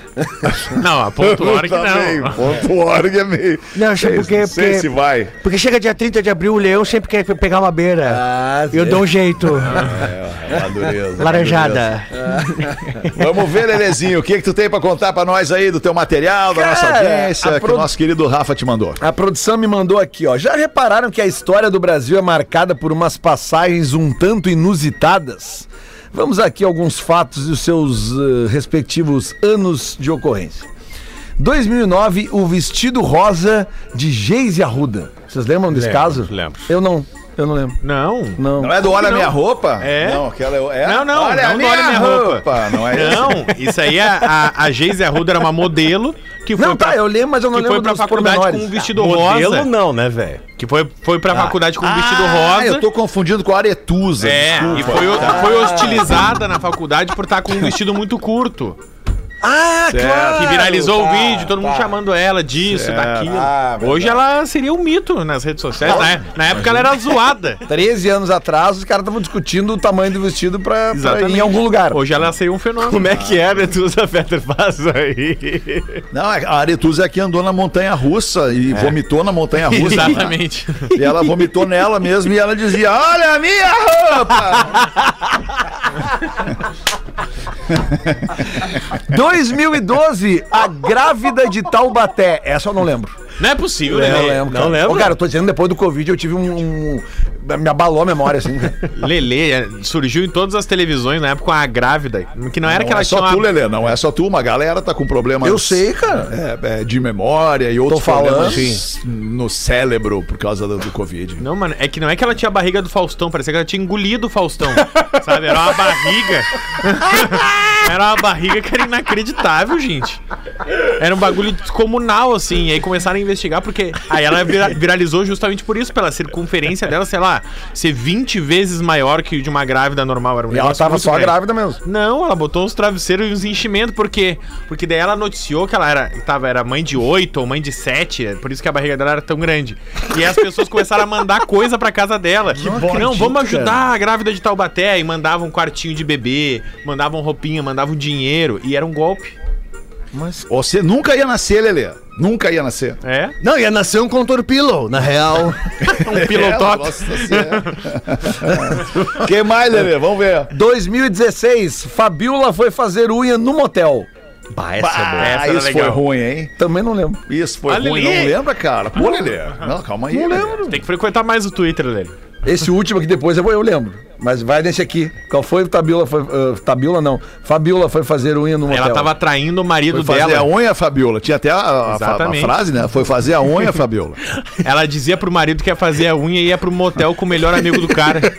Não, a ponto .org Também, não. Ponto .org é meio... Não, Sei- sabe por quê? sei Porque- se vai. Porque chega dia 30 de abril, o leão sempre quer pegar uma beira. Ah, Eu dou um jeito. É, dureza. Laranjada. Vamos ver, Lelezinho, o que que tu tem pra contar pra nós aí do teu material, da nossa Cara, audiência, a que produ- o nosso querido Rafa te mandou. A produção me mandou aqui, ó. Já repararam que a história do Brasil é marcada por umas passagens um tanto inusitadas? Vamos aqui alguns fatos e os seus eh, respectivos anos de ocorrência. 2009, o vestido rosa de Geise Arruda. Vocês lembram desse Lembro, caso? lembro. Eu não, eu não lembro. Não. Não. Não é do Olha não? Minha Roupa? É? Não, aquela é... Não, não, Olha não a do minha, Olha Minha roupa. Roupa. Não é esse? Não, isso aí a, a, a Geise Arruda era uma modelo que foi Não, tá, pra, eu lembro, mas eu não que lembro foi pra faculdade com um vestido Modelo rosa. não, né, velho? Que foi, foi pra faculdade com um vestido Ah, rosa. eu tô confundindo com a Aretusa, É, e desculpa. foi, foi hostilizada na faculdade por estar com um vestido muito curto. Ah, claro! Que viralizou tá, o vídeo, todo mundo tá. chamando ela disso, Certo. daquilo. Ah. Hoje ela seria um mito nas redes sociais. Na, na época ela era zoada. 13 anos atrás, os caras estavam discutindo o tamanho do vestido pra, pra em algum lugar. Hoje ela seria um fenômeno. Como é que é, Betusa Fetter? Faz aí. Não, é- a Aretusa é que andou na montanha russa e vomitou na montanha russa. Exatamente. E ela vomitou nela mesmo e ela dizia: Olha a minha roupa! 2012, a grávida de Taubaté. Essa eu não lembro. Não é possível, né? lembro, não cara. lembro. Ô, cara, eu tô dizendo, depois do Covid eu tive um. um- me abalou a memória, assim. Lele é, surgiu em todas as televisões na época a grávida. Que não era que Não ela é só tinha tu, uma... Lelê, não é só tu, uma galera tá com problemas. Eu sei, cara. é, é, de memória e outros falando. problemas no cérebro por causa do, do Covid. Não, mano, é que não é que ela tinha a barriga do Faustão, parecia que ela tinha engolido o Faustão. sabe? Era uma barriga. era uma barriga que era inacreditável, gente. Era um bagulho descomunal, assim. E aí começaram a investigar, porque. Aí ela vira- viralizou justamente por isso, pela circunferência dela, sei lá, ser 20 vezes maior que de uma grávida normal. Era um E ela tava só grávida mesmo. Não, ela botou uns travesseiros e uns enchimentos, por quê? Porque daí ela noticiou que ela era, tava, era mãe de oito ou mãe de sete, é por isso que a barriga dela era tão grande. E aí as pessoas começaram a mandar coisa pra casa dela. não, vamos ajudar a grávida de Taubaté. E mandavam um quartinho de bebê, mandavam roupinha, mandavam dinheiro. E era um golpe. Você nunca ia nascer, Lelê. Nunca ia nascer. É? Não, ia nascer um contour pillow, na real. Um pilotop. Nossa Senhora. Quem mais, Lelê? Vamos ver. 2016, Fabiola foi fazer unha no motel. Bah, essa é boa. Ah, essa isso foi ruim, hein? Também não lembro. Isso foi ruim. Não lembra, cara? Pô, Lelê. Não, calma aí. Não Lelê. lembro. Tem que frequentar mais o Twitter dele. Esse último aqui depois eu, vou- eu lembro. Mas vai nesse aqui. Qual foi o Tabiola? Foi, uh, Tabiola não. Fabiola foi fazer unha no motel. Ela tava traindo o marido Foi fazer dela. a unha, Fabiola. Tinha até a, a- a Exatamente. frase, né? Foi fazer a unha, Fabiola. Ela dizia pro marido que ia fazer a unha e ia pro motel com o melhor amigo do cara.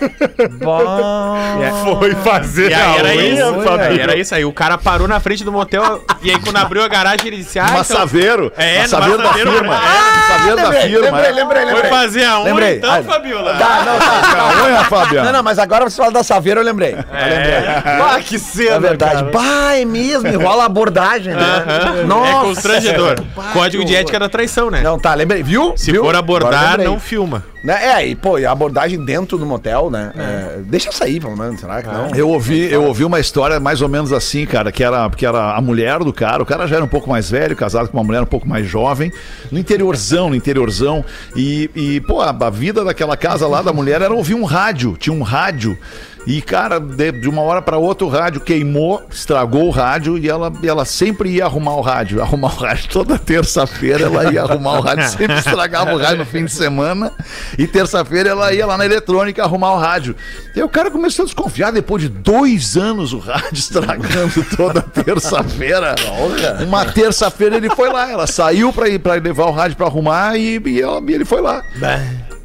Foi fazer E aí era isso, Fabiola. era isso. Aí o cara parou na frente do motel e aí quando abriu a garagem ele disse: Ah, então, Massaveiro. É, Massaveiro da massaveiro, firma. é. Massaveiro da firma. lembrei, é. lembrei, foi lembrei. fazer a unha Lembrei. então, Ah, Fabiola. Tá, não, tá. A unha, Fabiano. Não, não, mas agora você fala da Saveira, eu lembrei. É, Ah, que cena, É verdade. cara. Bah, é mesmo. Enrola a abordagem, né? Aham. Nossa. é constrangedor. Código de ética da traição, né? Não, tá, lembrei. Viu? Se Viu? for abordar, lembrei. não filma. Né? É, e pô, e a abordagem dentro do motel, né? É, deixa sair, pelo menos, será que não? Eu ouvi, eu ouvi uma história mais ou menos assim, cara, que era, que era a mulher do cara. O cara já era um pouco mais velho, casado com uma mulher um pouco mais jovem, no interiorzão, no interiorzão. E, e pô, a, a vida daquela casa lá da mulher era ouvir um rádio. Tinha um rádio. E, cara, de, de uma hora para outra o rádio queimou, estragou o rádio e ela, ela sempre ia arrumar o rádio. Arrumar o rádio toda terça-feira, ela ia arrumar o rádio, sempre estragava o rádio no fim de semana. E terça-feira ela ia lá na eletrônica arrumar o rádio. E aí o cara começou a desconfiar depois de dois anos o rádio estragando toda terça-feira. Uma terça-feira ele foi lá, ela saiu pra, ir, pra levar o rádio pra arrumar e, e ela- e ele foi lá.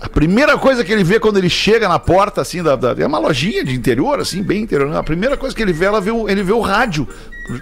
A primeira coisa que ele vê quando ele chega na porta, assim, da, da- é uma lojinha de interior, assim, bem interior. A primeira coisa que ele vê, ela vê o- ele vê o rádio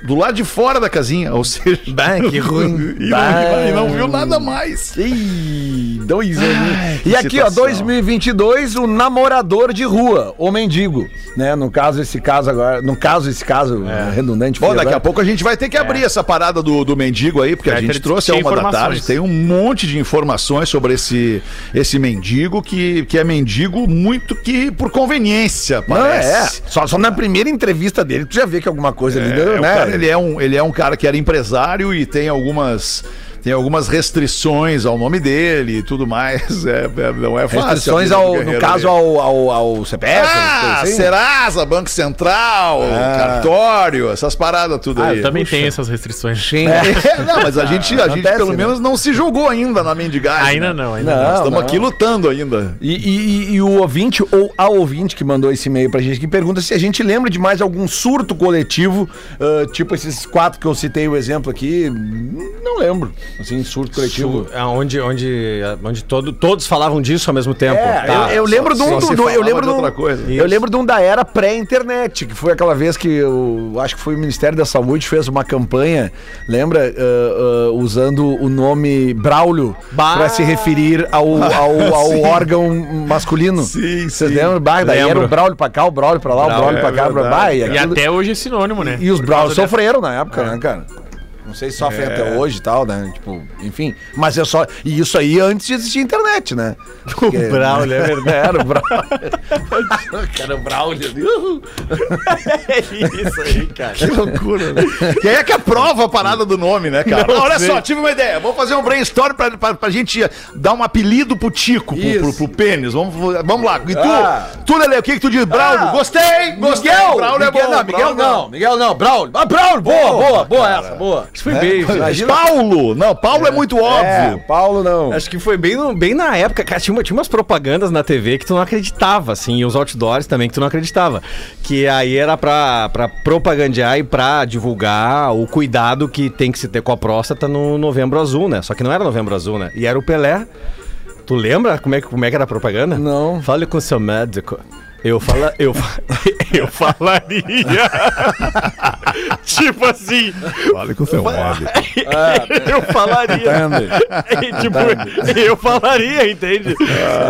do lado de fora da casinha, ou seja. Bah, que ruim. E não, e não viu nada mais. Ih, dois anos. que E aqui, ó, situação. 2022, o namorador de rua, o mendigo, né? No caso, esse caso agora, no caso, esse caso redundante. Bom, daqui agora. a pouco a gente vai ter que abrir essa parada do, do mendigo aí, porque a Vai ter gente trouxe a uma da tarde. Tem um monte de informações sobre esse, esse mendigo que, que é mendigo muito que por conveniência, Não, é. parece. Só, só na primeira entrevista dele, tu já vê que alguma coisa ali, É, o né? Cara, ele, é um, ele é um cara que era empresário e tem algumas. Tem algumas restrições ao nome dele e tudo mais. É, é- não é fácil. Restrições, ao, no caso, ao, ao, ao CPF, Ah, assim. Serasa, Banco Central, cartório, essas paradas tudo Ah, aí. eu também tenho essas restrições. Sim. É, não, mas a gente, a gente pelo né? menos não se julgou ainda na mendigagem. Ainda né? não, ainda Não, não. Estamos não. aqui lutando ainda. E, e- e o ouvinte, ou a ouvinte que mandou esse e-mail pra gente, que pergunta se a gente lembra de mais algum surto coletivo, ah, tipo esses quatro que eu citei o exemplo aqui. Não lembro. Assim, surto coletivo. É Onde, onde, onde todo, todos falavam disso ao mesmo tempo. É, Tá. eu, eu lembro de um. só do- eu lembro de outra coisa. Eu lembro de um da era pré-internet, que foi aquela vez que eu acho que foi o Ministério da Saúde fez uma campanha, lembra? Ah, ah, usando o nome Braulio para se referir ao, ao, ao órgão masculino. Sim, Vocês sim. lembram? Bah, daí era Lembro. o Braulio pra cá, o Braulio pra lá, o Braulio é pra cá, verdade. bah, e, E até hoje é sinônimo, né? e os Por Braulios causa dessa- sofreram na época, né, cara? Não sei se sofrem até hoje e tal, né? Tipo, enfim. Mas é só. E isso aí antes de existir internet, né? O Braulio, é verdade. Era o Braulio. Cara, o Braulio. Isso aí, cara. Que loucura, né? Quem é que aprova a parada do nome, né, cara? Não Olha sei. só, tive uma ideia. Vamos fazer um brainstorm pra, pra, pra gente dar um apelido pro Tico, pro, pro, pro pênis. Vamos, vamos lá. E tu, Ah. tu, Lele, o que, que tu diz? Braulio, Ah. gostei, gostei. Miguel! Braulio é Miguel, bom. não, Miguel Braulio não. Miguel não, Braulio. Ah, Braulio, boa, boa, boa essa, boa. Isso foi bem. Imagina- Paulo! Não, Paulo é, muito É, óbvio. Paulo não. Acho que foi bem, no- bem na época, cara, tinha, uma- tinha umas propagandas na TV que tu não acreditava, assim, e os outdoors também que tu não acreditava. Que aí era pra, pra propagandear e pra divulgar o cuidado que tem que se ter com a próstata no Novembro Azul, né? Só que não era Novembro Azul, né? E era o Pelé. Tu lembra como é, que- como é que era a propaganda? Não. Fale com seu médico. Eu, fala, eu, eu falaria. tipo assim. Fale com o seu médico. Eu falaria. E, tipo, eu falaria, entende?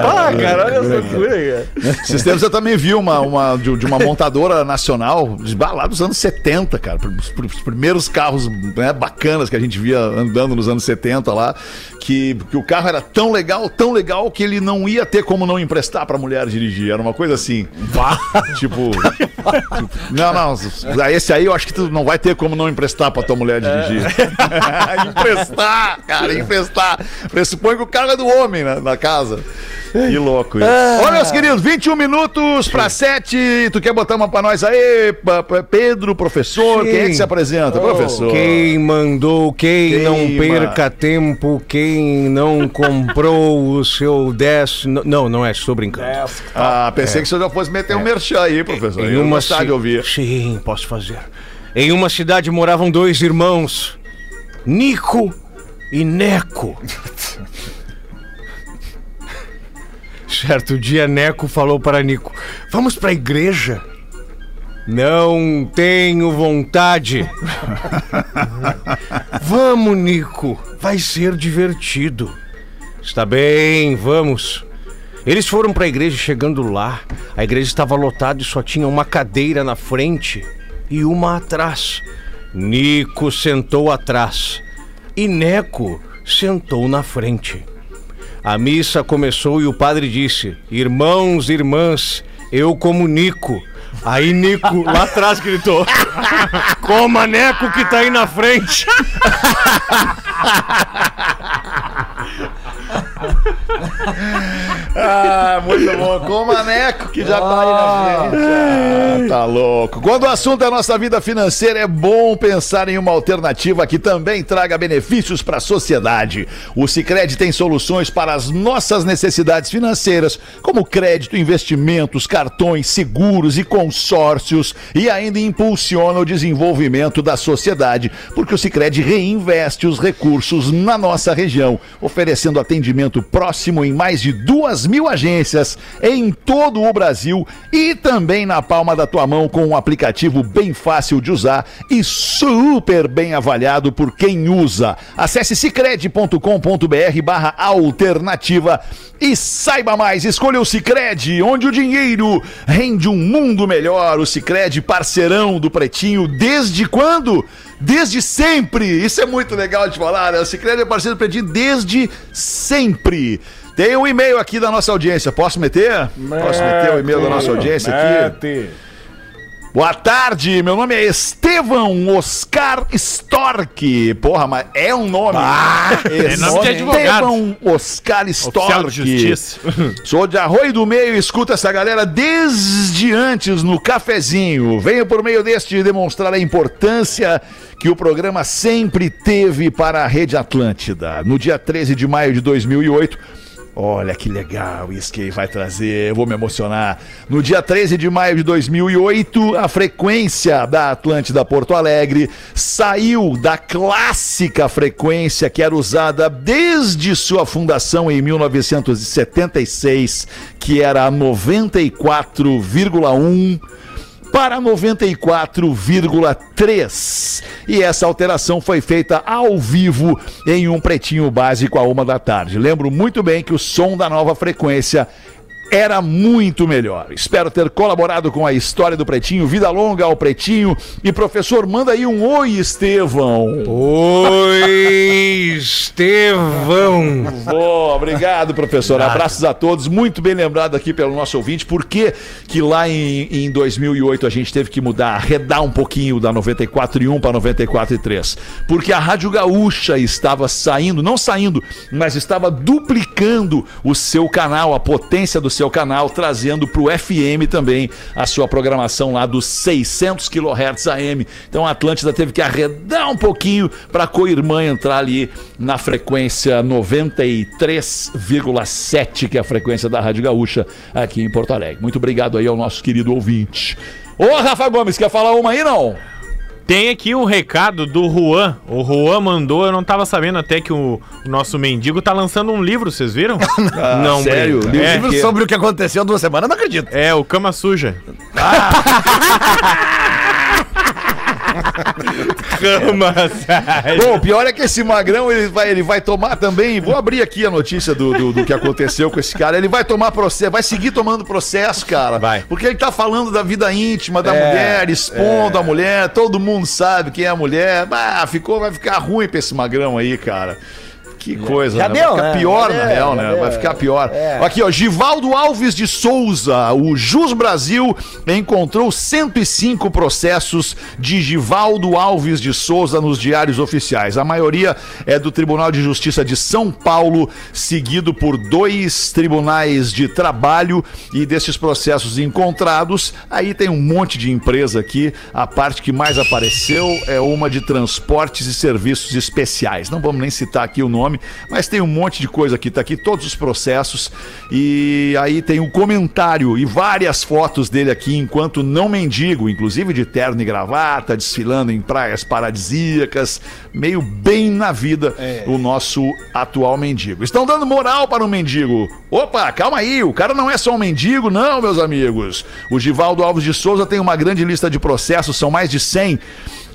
Ah, cara, olha essa loucura, cara. Esses tempos eu também vi uma, uma de, de uma montadora nacional de- lá dos anos 70, cara. Os, os primeiros carros né, bacanas que a gente via andando nos anos 70 lá. Que, que o carro era tão legal, tão legal, que ele não ia ter como não emprestar pra mulher dirigir. Era uma coisa assim. tipo, tipo, Não, não. Esse aí eu acho que tu não vai ter como não emprestar pra tua mulher dirigir. emprestar, cara, emprestar. Pressupõe que o carro é do homem na, na casa. Que louco isso. Olha, meus queridos, 21 minutos pra 7. Tu quer botar uma pra nós aí, Pedro, professor? Quem é que se apresenta? professor. Quem mandou, quem Queima. não perca tempo, quem não comprou o seu 10. Não, não é, estou brincando. Ah, pensei que o senhor já fosse meter um merchan aí, professor. Em uma gostar ci- de ouvir. Sim, posso fazer. Em uma cidade moravam dois irmãos, Nico e Neco. certo dia, Neco falou para Nico: Vamos para a igreja? Não tenho vontade. vamos, Nico, vai ser divertido. Está bem, vamos. Eles foram para a igreja chegando lá. A igreja estava lotada e só tinha uma cadeira na frente e uma atrás. Nico sentou atrás e Neco sentou na frente. A missa começou e o padre disse: Irmãos irmãs, eu comunico. Aí Nico lá atrás gritou: Coma Neco que tá aí na frente. Ah, muito bom. Com o Maneco, que já tá aí na frente. Ah, tá louco. Quando o assunto é a nossa vida financeira, é bom pensar em uma alternativa que também traga benefícios para a sociedade. O Cicred tem soluções para as nossas necessidades financeiras, como crédito, investimentos, cartões, seguros e consórcios, e ainda impulsiona o desenvolvimento da sociedade, porque o Cicred reinveste os recursos na nossa região, oferecendo atendimento próximo em mais de duas 10 mil agências em todo o Brasil e também na palma da tua mão com um aplicativo bem fácil de usar e super bem avaliado por quem usa. Acesse cicred.com.br barra alternativa e saiba mais. Escolha o Cicred, onde o dinheiro rende um mundo melhor. O Cicred, parceirão do Pretinho, desde quando? Desde sempre. Isso é muito legal de falar, né? O Cicred é parceiro do Pretinho desde sempre. Tem um e-mail aqui da nossa audiência. Posso meter? Posso meter o e-mail da nossa audiência aqui? Boa tarde, meu nome é Estevão Oscar Stork. Porra, mas é um nome. é nome de advogado. Estevão Oscar Oficial de Stork. justiça. Sou de Arroio do Meio e escuto essa galera desde antes no cafezinho. Venho por meio deste demonstrar a importância que o programa sempre teve para a Rede Atlântida. No dia 13 de maio de 2008, Olha que legal isso que vai trazer, eu vou me emocionar. No dia 13 de maio de 2008, a frequência da Atlântida Porto Alegre saiu da clássica frequência que era usada desde sua fundação em 1976, que era a 94,1 para 94,3. E essa alteração foi feita ao vivo em um pretinho básico a uma da tarde. Lembro muito bem que o som da nova frequência era muito melhor. Espero ter colaborado com a história do Pretinho. Vida longa ao Pretinho. E professor, manda aí um oi, Estevão. Oi, Estevão. Boa, obrigado, professor. Abraços a todos. Muito bem lembrado aqui pelo nosso ouvinte. Por que que lá em, em 2008 a gente teve que mudar, arredar um pouquinho da 94,1 para 94,3? Porque a Rádio Gaúcha estava saindo, não saindo, mas estava duplicando o seu canal, a potência do seu canal, trazendo para o FM também a sua programação lá dos 600 kHz AM. Então a Atlântida teve que arredar um pouquinho para a co-irmã entrar ali na frequência 93,7, que é a frequência da Rádio Gaúcha aqui em Porto Alegre. Muito obrigado aí ao nosso querido ouvinte. Ô, Rafa Gomes, quer falar uma aí, não? Tem aqui um recado do Juan. O Juan mandou, eu não tava sabendo até que o, o nosso mendigo tá lançando um livro, vocês viram? não, sério? Breno. É, Livro sobre o que aconteceu duas semanas, não acredito. é, o Cama Suja. Bom, o pior é que esse magrão ele vai, ele vai tomar também. Vou abrir aqui a notícia do, do, do que aconteceu com esse cara. Ele vai tomar processo, vai seguir tomando processo, cara. Vai. Porque ele tá falando da vida íntima da É, mulher, expondo a mulher. Todo mundo sabe quem é a mulher. Ah, ficou, vai ficar ruim pra esse magrão aí, cara. Que coisa, Já né? deu, vai ficar né? pior, Já na deu, real, né? deu. Vai ficar pior. É. Aqui, ó, Givaldo Alves de Souza, o Jus Brasil encontrou 105 processos de Givaldo Alves de Souza nos diários oficiais. A maioria é do Tribunal de Justiça de São Paulo, seguido por dois tribunais de trabalho e desses processos encontrados, aí tem um monte de empresa aqui. A parte que mais apareceu é uma de transportes e serviços especiais. Não vamos nem citar aqui o nome, mas tem um monte de coisa aqui, tá aqui todos os processos e aí tem um comentário e várias fotos dele aqui enquanto não mendigo, inclusive de terno e gravata, desfilando em praias paradisíacas, meio bem na vida o nosso atual mendigo. Estão dando moral para o mendigo. Opa, calma aí, o cara não é só um mendigo, não, meus amigos. O Givaldo Alves de Souza tem uma grande lista de processos, são mais de 100.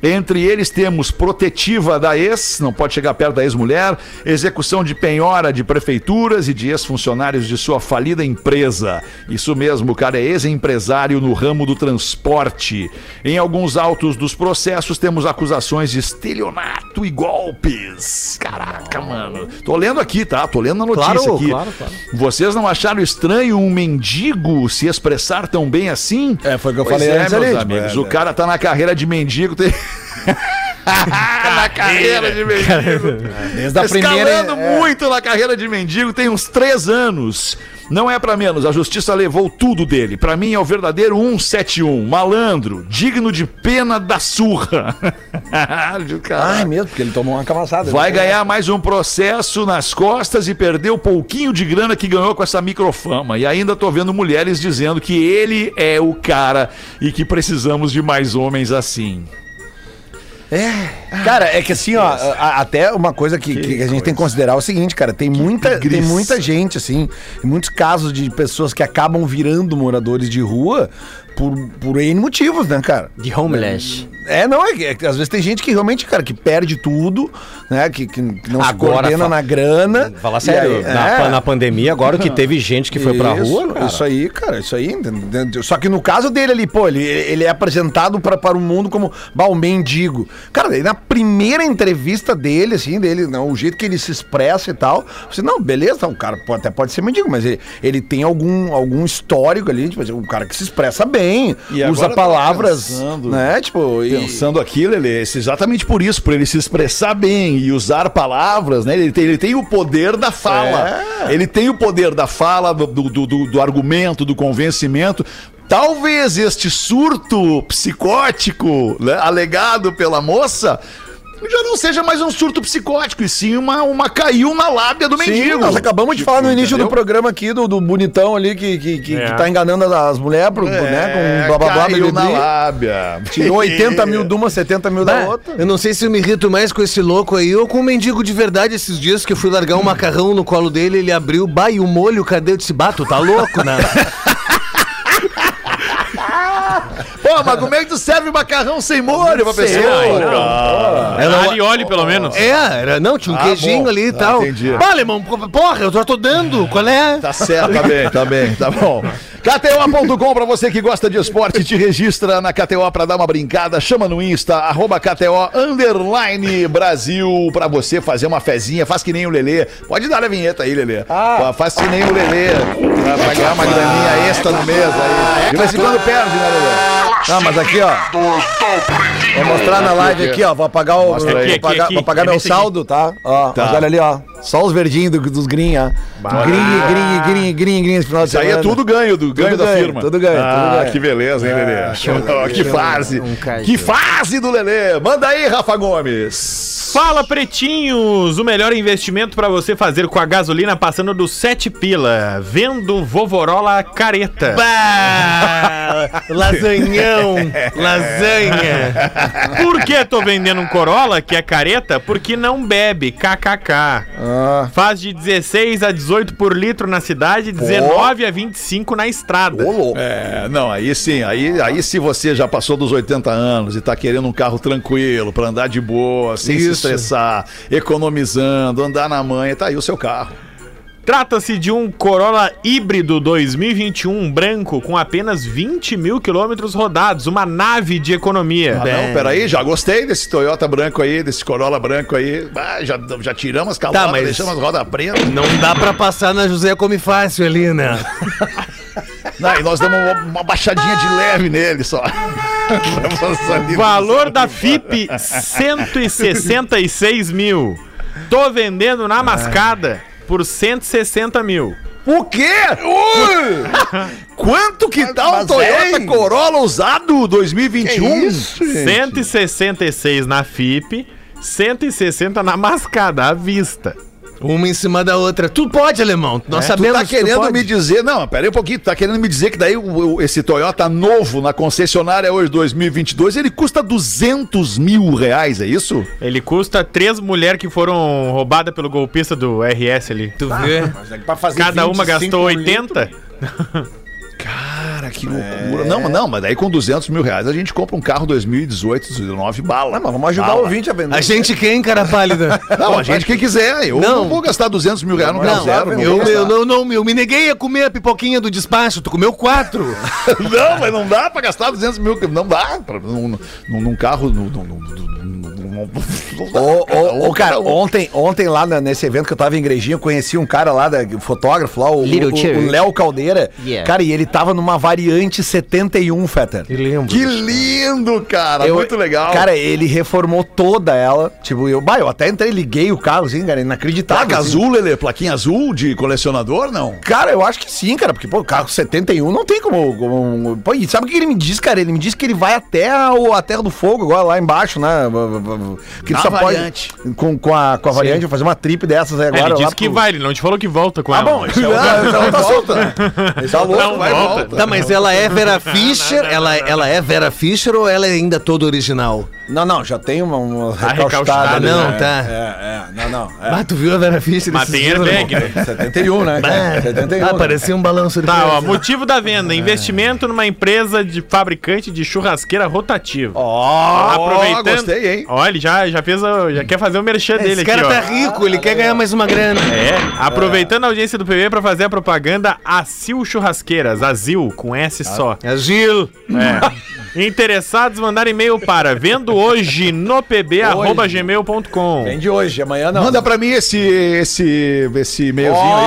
Entre eles temos protetiva da ex, não pode chegar perto da ex-mulher, execução de penhora de prefeituras e de ex-funcionários de sua falida empresa. Isso mesmo, o cara é ex-empresário no ramo do transporte. Em alguns autos dos processos temos acusações de estelionato e golpes. Caraca, mano. Tô lendo aqui, tá? Tô lendo a notícia Claro, aqui. claro, claro. Vocês não acharam estranho um mendigo se expressar tão bem assim? É, foi o que eu Pois falei é, antes meus ali, amigos. tipo, o é, cara tá na carreira de mendigo. Tem... na carreira de mendigo. Desde a primeira. Escalando é. muito na carreira de mendigo, tem uns três anos. Não é pra menos, a justiça levou tudo dele. Pra mim é o verdadeiro 171, malandro, digno de pena da surra. Ah, é mesmo, porque ele tomou uma camaçada. Vai ganhar mais um processo nas costas e perdeu o pouquinho de grana que ganhou com essa microfama. E ainda tô vendo mulheres dizendo que ele é o cara e que precisamos de mais homens assim. Cara, é que assim, ó, a- até uma coisa que, que a gente tem que considerar é o seguinte, cara, tem muita, tem muita gente, assim, em muitos casos de pessoas que acabam virando moradores de rua por, por N motivos, né, cara? De homeless. É, não, é é às vezes tem gente que realmente, cara, que perde tudo, né, que, que não se Agora, coordena fa- na grana. Fala sério, aí, na, é. na pandemia, agora que teve gente que foi pra Isso, rua, cara. Isso aí, cara, isso aí. Só que no caso dele ali, pô, ele, ele é apresentado pra, para o mundo como bah, um mendigo. Cara, daí na primeira entrevista dele, assim, dele, não, o jeito que ele se expressa e tal, você, não, beleza, o cara pode- até pode ser mendigo, mas ele, ele tem algum, algum histórico ali, tipo, assim, um cara que se expressa bem, E agora usa palavras, pensando- né, tipo... e- Pensando aqui, Lelê, esse- exatamente por isso, por ele se expressar bem e usar palavras, né? Ele tem, ele tem o poder da fala. Ele tem o poder da fala, do, do, do- do argumento, do convencimento. Talvez este surto psicótico né, alegado pela moça já não seja mais um surto psicótico, e sim uma, uma caiu na lábia do Sim, mendigo. nós acabamos de falar no início Entendeu? do programa aqui do, do bonitão ali que, que, que, É. que tá enganando as- mulheres pro, né, com blá blá blá, É, caiu blá, na blá, lábia. Tirou 80 mil de uma, 70 mil da outra. eu não sei se eu me irrito mais com esse louco aí ou com o mendigo de verdade esses dias que eu fui largar um macarrão no colo dele, ele abriu, bah, e o molho, cadê? Eu disse, bato, tá louco, né? Pô, mas como é que tu serve macarrão sem molho pra pessoa? cara? Era Ali olhe, pelo menos. É, era, não, tinha um Ah, queijinho bom. ali e Ah, tal. entendi. Bah, alemão, porra, eu já tô dando, qual é? Tá certo, tá bem, tá bem, tá bom. KTO.com pra você que gosta de esporte, te registra na KTO pra dar uma brincada, chama no Insta, arroba KTO Underline Brasil pra você fazer uma fezinha, faz que nem o Lelê. Pode dar a vinheta aí, Lelê. Pô, Faz que nem o Lelê, pra, pra ganhar uma graninha extra no mês aí. De vez em quando perde, né, Lelê? Não, mas aqui, ó. Vou mostrar na live aqui, ó. Vou apagar o. Mostra Vou aí. Apagar, vou apagar meu saldo, tá? Ó, Tá. mas olha ali, ó. Só os verdinhos do- dos green, ó. Green, green, green, green, green esse final de Isso aí é tudo ganho do ganho da ganho, firma. tudo ganho, Ah, tudo ganho. que beleza, hein, Lelê? Oh, que fase. que fase do Lelê. Manda aí, Rafa Gomes. Fala, pretinhos! O melhor investimento pra você fazer com a gasolina passando do 7 pila. Vendo Vovorola Careta. Bah, lasanhão, lasanha. Por que tô vendendo um Corolla, que é careta? Porque não bebe, kkk. Ah. Faz de 16 a 18 por litro na cidade, 19 a 25 na estrada. É, não, aí sim, aí, aí se você já passou dos 80 anos e tá querendo um carro tranquilo pra andar de boa, sem se Isso. estressar, economizando, andar na manha, tá aí o seu carro. Trata-se de um Corolla híbrido 2021 branco com apenas 20 mil quilômetros rodados, uma nave de economia. Ah, não, peraí, já gostei desse Toyota branco aí, desse Corolla branco aí. Ah, já, já tiramos as calotas, Tá, mas- deixamos as rodas pretas. Não dá pra passar na José Come Fácil ali, né? Não, e nós damos uma, uma baixadinha de leve nele só. Valor da FIP, 166 mil. Tô vendendo na mascada por 160 mil. O quê? Ui! Quanto que tá um Mas, Toyota hein? Corolla usado 2021? 166 na FIP, 160 na mascada, à vista. Uma em cima da outra. Tu pode, alemão. Nós Tu sabemos tá que querendo pode. me dizer, não, pera aí um pouquinho, tu tá querendo me dizer que daí o- o- esse Toyota novo na concessionária hoje, 2022, ele custa 200 mil reais, é isso? Ele custa três mulheres que foram roubadas pelo golpista do RS ali. Tu vê? Cada uma gastou 80. Cara, que loucura. Não, não, mas daí com 200 mil reais a gente compra um carro 2018, 19 bala. Não, mas vamos ajudar Bala. o ouvinte a vender. A gente quem, cara pálida? Não, a gente quem quiser. Eu não, Não. vou gastar 200 mil reais no carro Não, zero. Não, eu, eu, não, não, eu me neguei a comer a pipoquinha do despacho. Tu comeu quatro. Não, mas não dá pra gastar 200 mil. Não dá. Pra, num, num, num carro. Num, num, Ô, ô, ô, cara, Cada um. ontem, ontem lá na- nesse evento que eu tava em Igrejinha, eu conheci um cara lá, da, fotógrafo lá, o Léo Caldeira. Yeah. Cara, e ele tava numa variante 71, Fetter. lembro. Que lindo, cara. Eu- muito legal. Cara, ele reformou toda ela. Tipo, eu, bah, eu até entrei, liguei o carro, assim, cara, inacreditável. placa assim. azul, Lelê? Plaquinha azul de colecionador, não? Cara, eu acho que sim, cara, porque, pô, o carro 71 não tem como. como pô, e sabe o que ele me disse, cara? Ele me disse que ele vai até a, o- a Terra do Fogo, agora lá embaixo, né? Que ele Na só variante. pode. Com, com a, com a variante, vou fazer uma trip dessas aí É, agora. ele lá disse que pro- vai, ele não te falou que volta com Ah, ela. bom, isso é é outra assunto, né? Esse é louco, Não vai volta. volta. Tá, mas ela é Vera Fischer? Ela, ela é Vera Fischer ou ela é ainda toda original? Não, não, já tem uma, uma recalchutada, ali, não, né? tá. É, é, não, não. É. Ah, tu viu a Vera Fischer? Mas tem airbag, né? 71, né? cara? 71. Ah, né? parecia um balão surpresa. Tá, ó, motivo da venda: investimento numa empresa de fabricante de churrasqueira rotativa. Ó, Aproveitando. gostei, hein? Ó, ele já, já fez o, já quer fazer o merchan dele Esse aqui, cara ó. tá rico, ele quer ganhar mais uma grana. É, aproveitando a audiência do PB pra fazer a propaganda Acil Churrasqueiras, Azil, com S só. Agil. É. Interessados, mandar e-mail para vendo hoje no pb@gmail.com. Vende hoje, amanhã não. Manda pra mim esse, esse, esse e-mailzinho aí.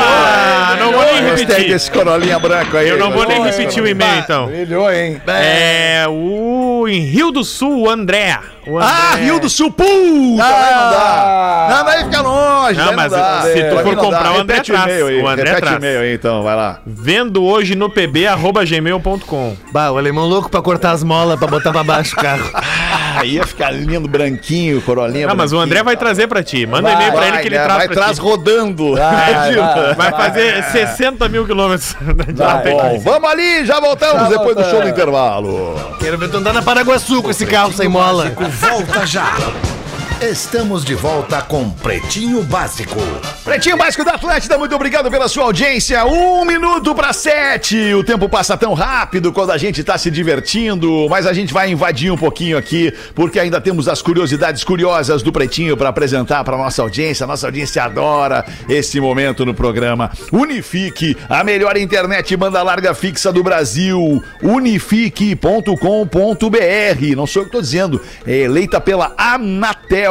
Ah, não vou nem repetir. desse corolinha branco aí. Eu não vou nem repetir o e-mail, então. Brilhou, hein? É o em Rio do Sul, o André. O André. Ah, Rio do Sul, puta, aí não dá. Não, daí fica longe, Não, mas dá. se tu for não comprar, o André Repete traz. e-mail aí, O André repete traz. e-mail aí, então, vai lá. Vendo hoje no pb@gmail.com. Bah, o alemão louco pra cortar as molas pra botar pra baixo o carro. Aí ia ficar lindo, branquinho, corolinha Não, mas o. André vai trazer pra ti. Manda e-mail pra ele que ele né, traz Vai pra traz ti. rodando. Vai, Imagina. Vai fazer 60 mil quilômetros. Tá bom, vamos ali, já voltamos depois do show do intervalo. Quero ver tu andar na Paraguaçu com esse carro sem mola. Volta já. Estamos de volta com Pretinho Básico. Pretinho Básico da Atlântida, muito obrigado pela sua audiência. Um minuto para sete. O tempo passa tão rápido quando a gente tá se divertindo, mas a gente vai invadir um pouquinho aqui, porque ainda temos as curiosidades curiosas do Pretinho para apresentar para nossa audiência. Nossa audiência adora esse momento no programa. Unifique, a melhor internet banda larga fixa do Brasil. Unifique.com.br. Não sou eu que tô dizendo, é eleita pela Anatel.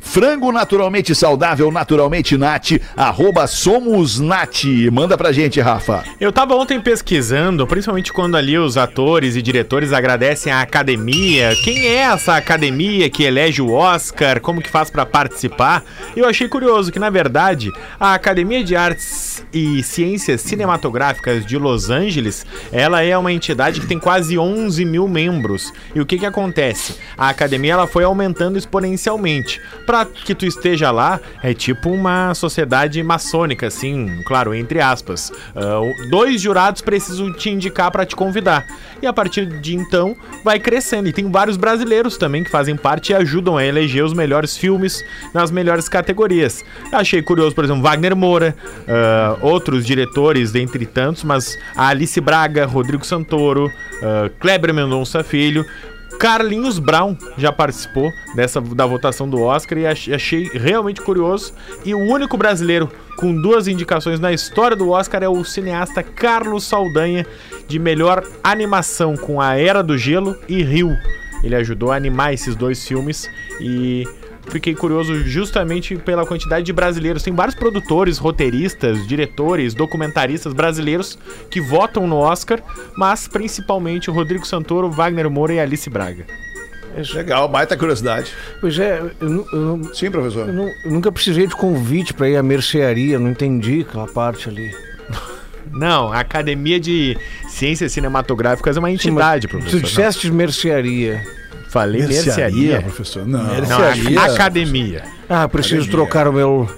Frango naturalmente saudável, naturalmente nat, arroba somos nat. Manda pra gente, Rafa. Eu tava ontem pesquisando, principalmente quando ali os atores e diretores agradecem a academia. Quem é essa academia que elege o Oscar? Como que faz pra participar? Eu achei curioso que, na verdade, a Academia de Artes e Ciências Cinematográficas de Los Angeles, ela é uma entidade que tem quase 11 mil membros. E o que que acontece? A academia ela foi aumentando exponencialmente. Pra que tu esteja lá, é tipo uma sociedade maçônica, assim, claro, entre aspas. O- dois jurados precisam te indicar pra te convidar. E a partir de então, vai crescendo. E tem vários brasileiros também que fazem parte e ajudam a eleger os melhores filmes nas melhores categorias. Achei curioso, por exemplo, Wagner Moura, ah, outros diretores, dentre tantos, mas Alice Braga, Rodrigo Santoro, ah, Kleber Mendonça Filho. Carlinhos Brown já participou dessa da votação do Oscar e ach- achei realmente curioso. E o único brasileiro com duas indicações na história do Oscar é o cineasta Carlos Saldanha, de melhor animação com A Era do Gelo e Rio. Ele ajudou a animar esses dois filmes e fiquei curioso justamente pela quantidade de brasileiros. Tem vários produtores, roteiristas, diretores, documentaristas brasileiros que votam no Oscar, mas principalmente o Rodrigo Santoro, Wagner Moura e Alice Braga. Legal, baita curiosidade. Pois é, eu, eu Sim, professor. eu eu nunca precisei de convite pra ir à mercearia, não entendi aquela parte ali. Não, a Academia de Ciências Cinematográficas é uma entidade, Tu professor. disseste mercearia. Não, falei mercearia. professor. Não. Não, Mercearia? a academia. Ah, preciso trocar o meu,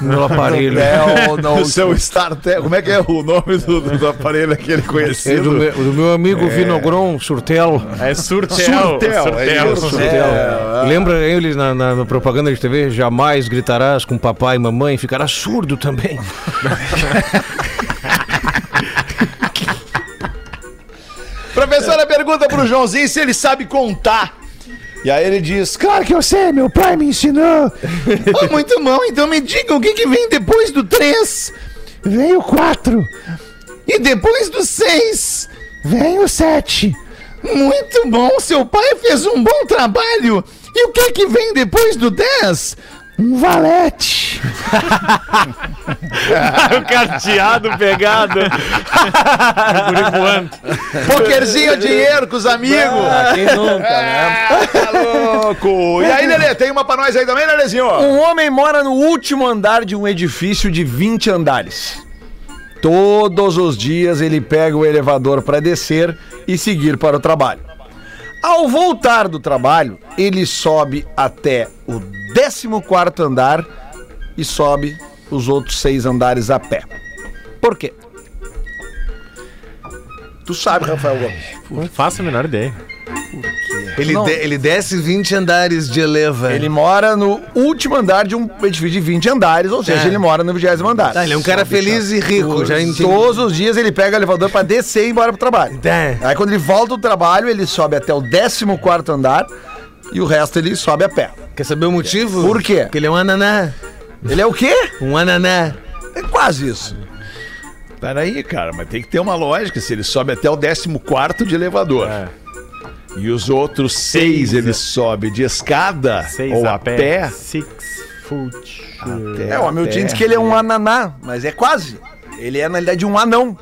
meu aparelho. É o, não, O seu Startel, como é que é o nome do, do aparelho aquele É do, conhecido? meu, do meu amigo Vinogron, Surtelo. É Surtel. Surtel, é isso. Surtel. Lembra ele na, na- na propaganda de TV? Jamais gritarás com papai e mamãe, ficará surdo também. Professora pergunta pro Joãozinho se ele sabe contar. E aí ele diz, claro que eu sei, meu pai me ensinou. oh, muito bom, então me diga o que, que vem depois do 3. Vem o 4. E depois do 6, vem o 7. Muito bom, seu pai fez um bom trabalho. E o que que vem depois do 10? Um valete. o carteado pegado. Pokerzinho dinheiro com os amigos. quem nunca, né? Tá louco! E aí, Lelê, tem uma pra nós aí também, Lelezinho? Um homem mora no último andar de um edifício de 20 andares. Todos os dias ele pega o elevador para descer e seguir para o trabalho. Ao voltar do trabalho, ele sobe até o 14 andar e sobe os outros seis andares a pé. Por quê? Tu sabe, Rafael Gomes. Não faço a menor ideia. Ele, de- ele desce 20 andares de eleva. Ele mora no último andar de um edifício de 20 andares, ou seja, É. ele mora no 20 andar. Tá, ele é um cara feliz e rico, já entendi. Todos os dias ele pega o elevador pra descer e ir embora pro trabalho. Tá. Aí quando ele volta do trabalho, ele sobe até o 14 andar e o resto ele sobe a pé. Quer saber o motivo? Por quê? Porque ele é um ananá. Ele é o quê? Um ananá. É quase isso. Peraí, cara, mas tem que ter uma lógica. Se ele sobe até o 14 de elevador. E os outros seis ele sobe de escada Seis ou a, a pé. pé. Six foot. até É, o Hamilton diz que ele é um ananá, mas é quase. Ele é, na realidade, um anão.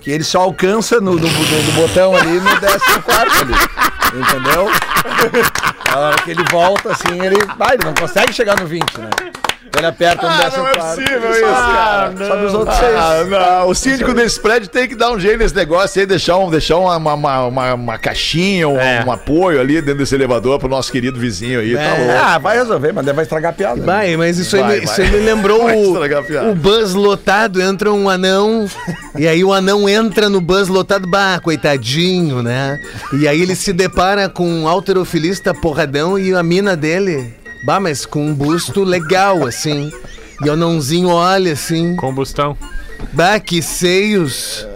Que ele só alcança no, no- no- no botão ali no 14 ali. Entendeu? A hora que ele volta, assim, ele. Vai, ele não consegue chegar no 20, né? Ele aperta um Ah, não é quarto. possível isso, cara. Sobe os outros seis. Ah, não. O síndico desse prédio tem que dar um jeito nesse negócio aí, deixar, um, deixar uma, uma, uma, uma caixinha, um, É. um apoio ali dentro desse elevador pro nosso querido vizinho aí. Tá louco. Ah, vai resolver, mas vai estragar a piada. né? Vai, mas isso, Vai, aí, me- vai. isso aí me lembrou o, o bus lotado, entra um anão, e aí o anão entra no bus lotado, bah, coitadinho, né? E aí ele se depara com um alterofilista porradão e a mina dele, bah, mas com um busto legal, assim. E o anãozinho olha assim, Combustão. bah, que seios.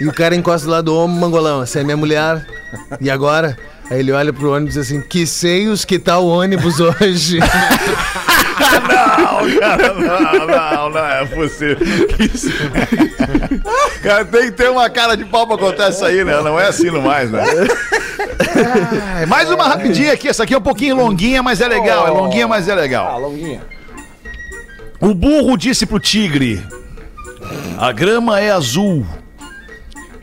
E o cara encosta lá do ombro, mangolão, essa é minha mulher. E agora? Aí ele olha pro ônibus e diz assim, que seios que tá o ônibus hoje. Não, cara, não, não, não é possível. Isso. Cara, tem que ter uma cara de pau pra contar isso aí, né? Não é assim no mais, né? Ai, mais uma rapidinha aqui, essa aqui é um pouquinho longuinha, mas é legal. É longuinha, mas é legal. longuinha. O burro disse pro tigre: A grama é azul.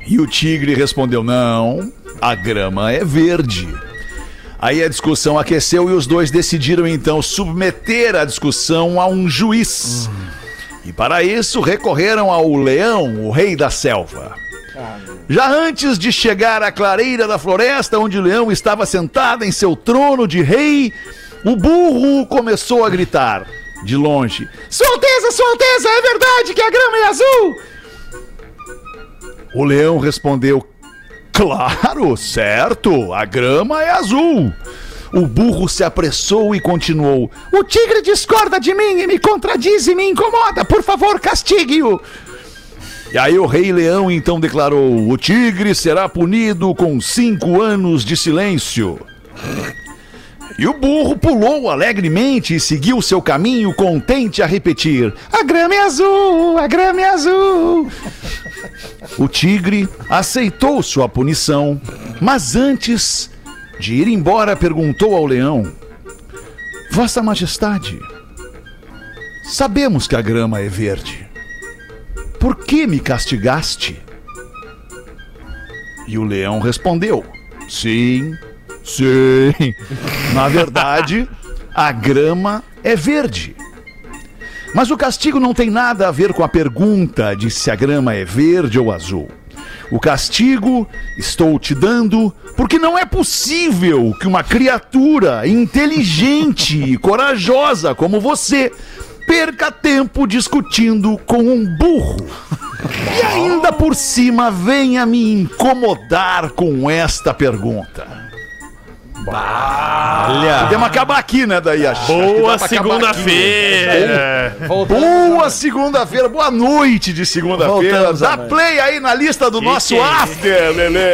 E o tigre respondeu: Não, a grama é verde. Aí a discussão aqueceu e os dois decidiram então submeter a discussão a um juiz. E para isso recorreram ao leão, o rei da selva. Já antes de chegar à clareira da floresta, onde o leão estava sentado em seu trono de rei, o burro começou a gritar, de longe: Sua Alteza, Sua Alteza, é verdade que a grama é azul? O leão respondeu: Claro, certo, a grama é azul. O burro se apressou e continuou: O tigre discorda de mim e me contradiz e me incomoda. Por favor, castigue-o. E aí o rei leão então declarou: O tigre será punido com cinco anos de silêncio. E o burro pulou alegremente e seguiu seu caminho, contente a repetir: A grama é azul, a grama é azul. O tigre aceitou sua punição, mas antes de ir embora, perguntou ao leão: Vossa Majestade, sabemos que a grama é verde. Por que me castigaste? E o leão respondeu: Sim, sim. Na verdade, a grama é verde. Mas o castigo não tem nada a ver com a pergunta de se a grama é verde ou azul. O castigo estou te dando porque não é possível que uma criatura inteligente e corajosa como você perca tempo discutindo com um burro. E ainda por cima venha me incomodar com esta pergunta. Olha. Podemos acabar aqui, né, daí? Acho, que Boa segunda-feira. Boa segunda-feira, boa noite de segunda-feira. Dá play aí na lista do nosso que- after, Lelê.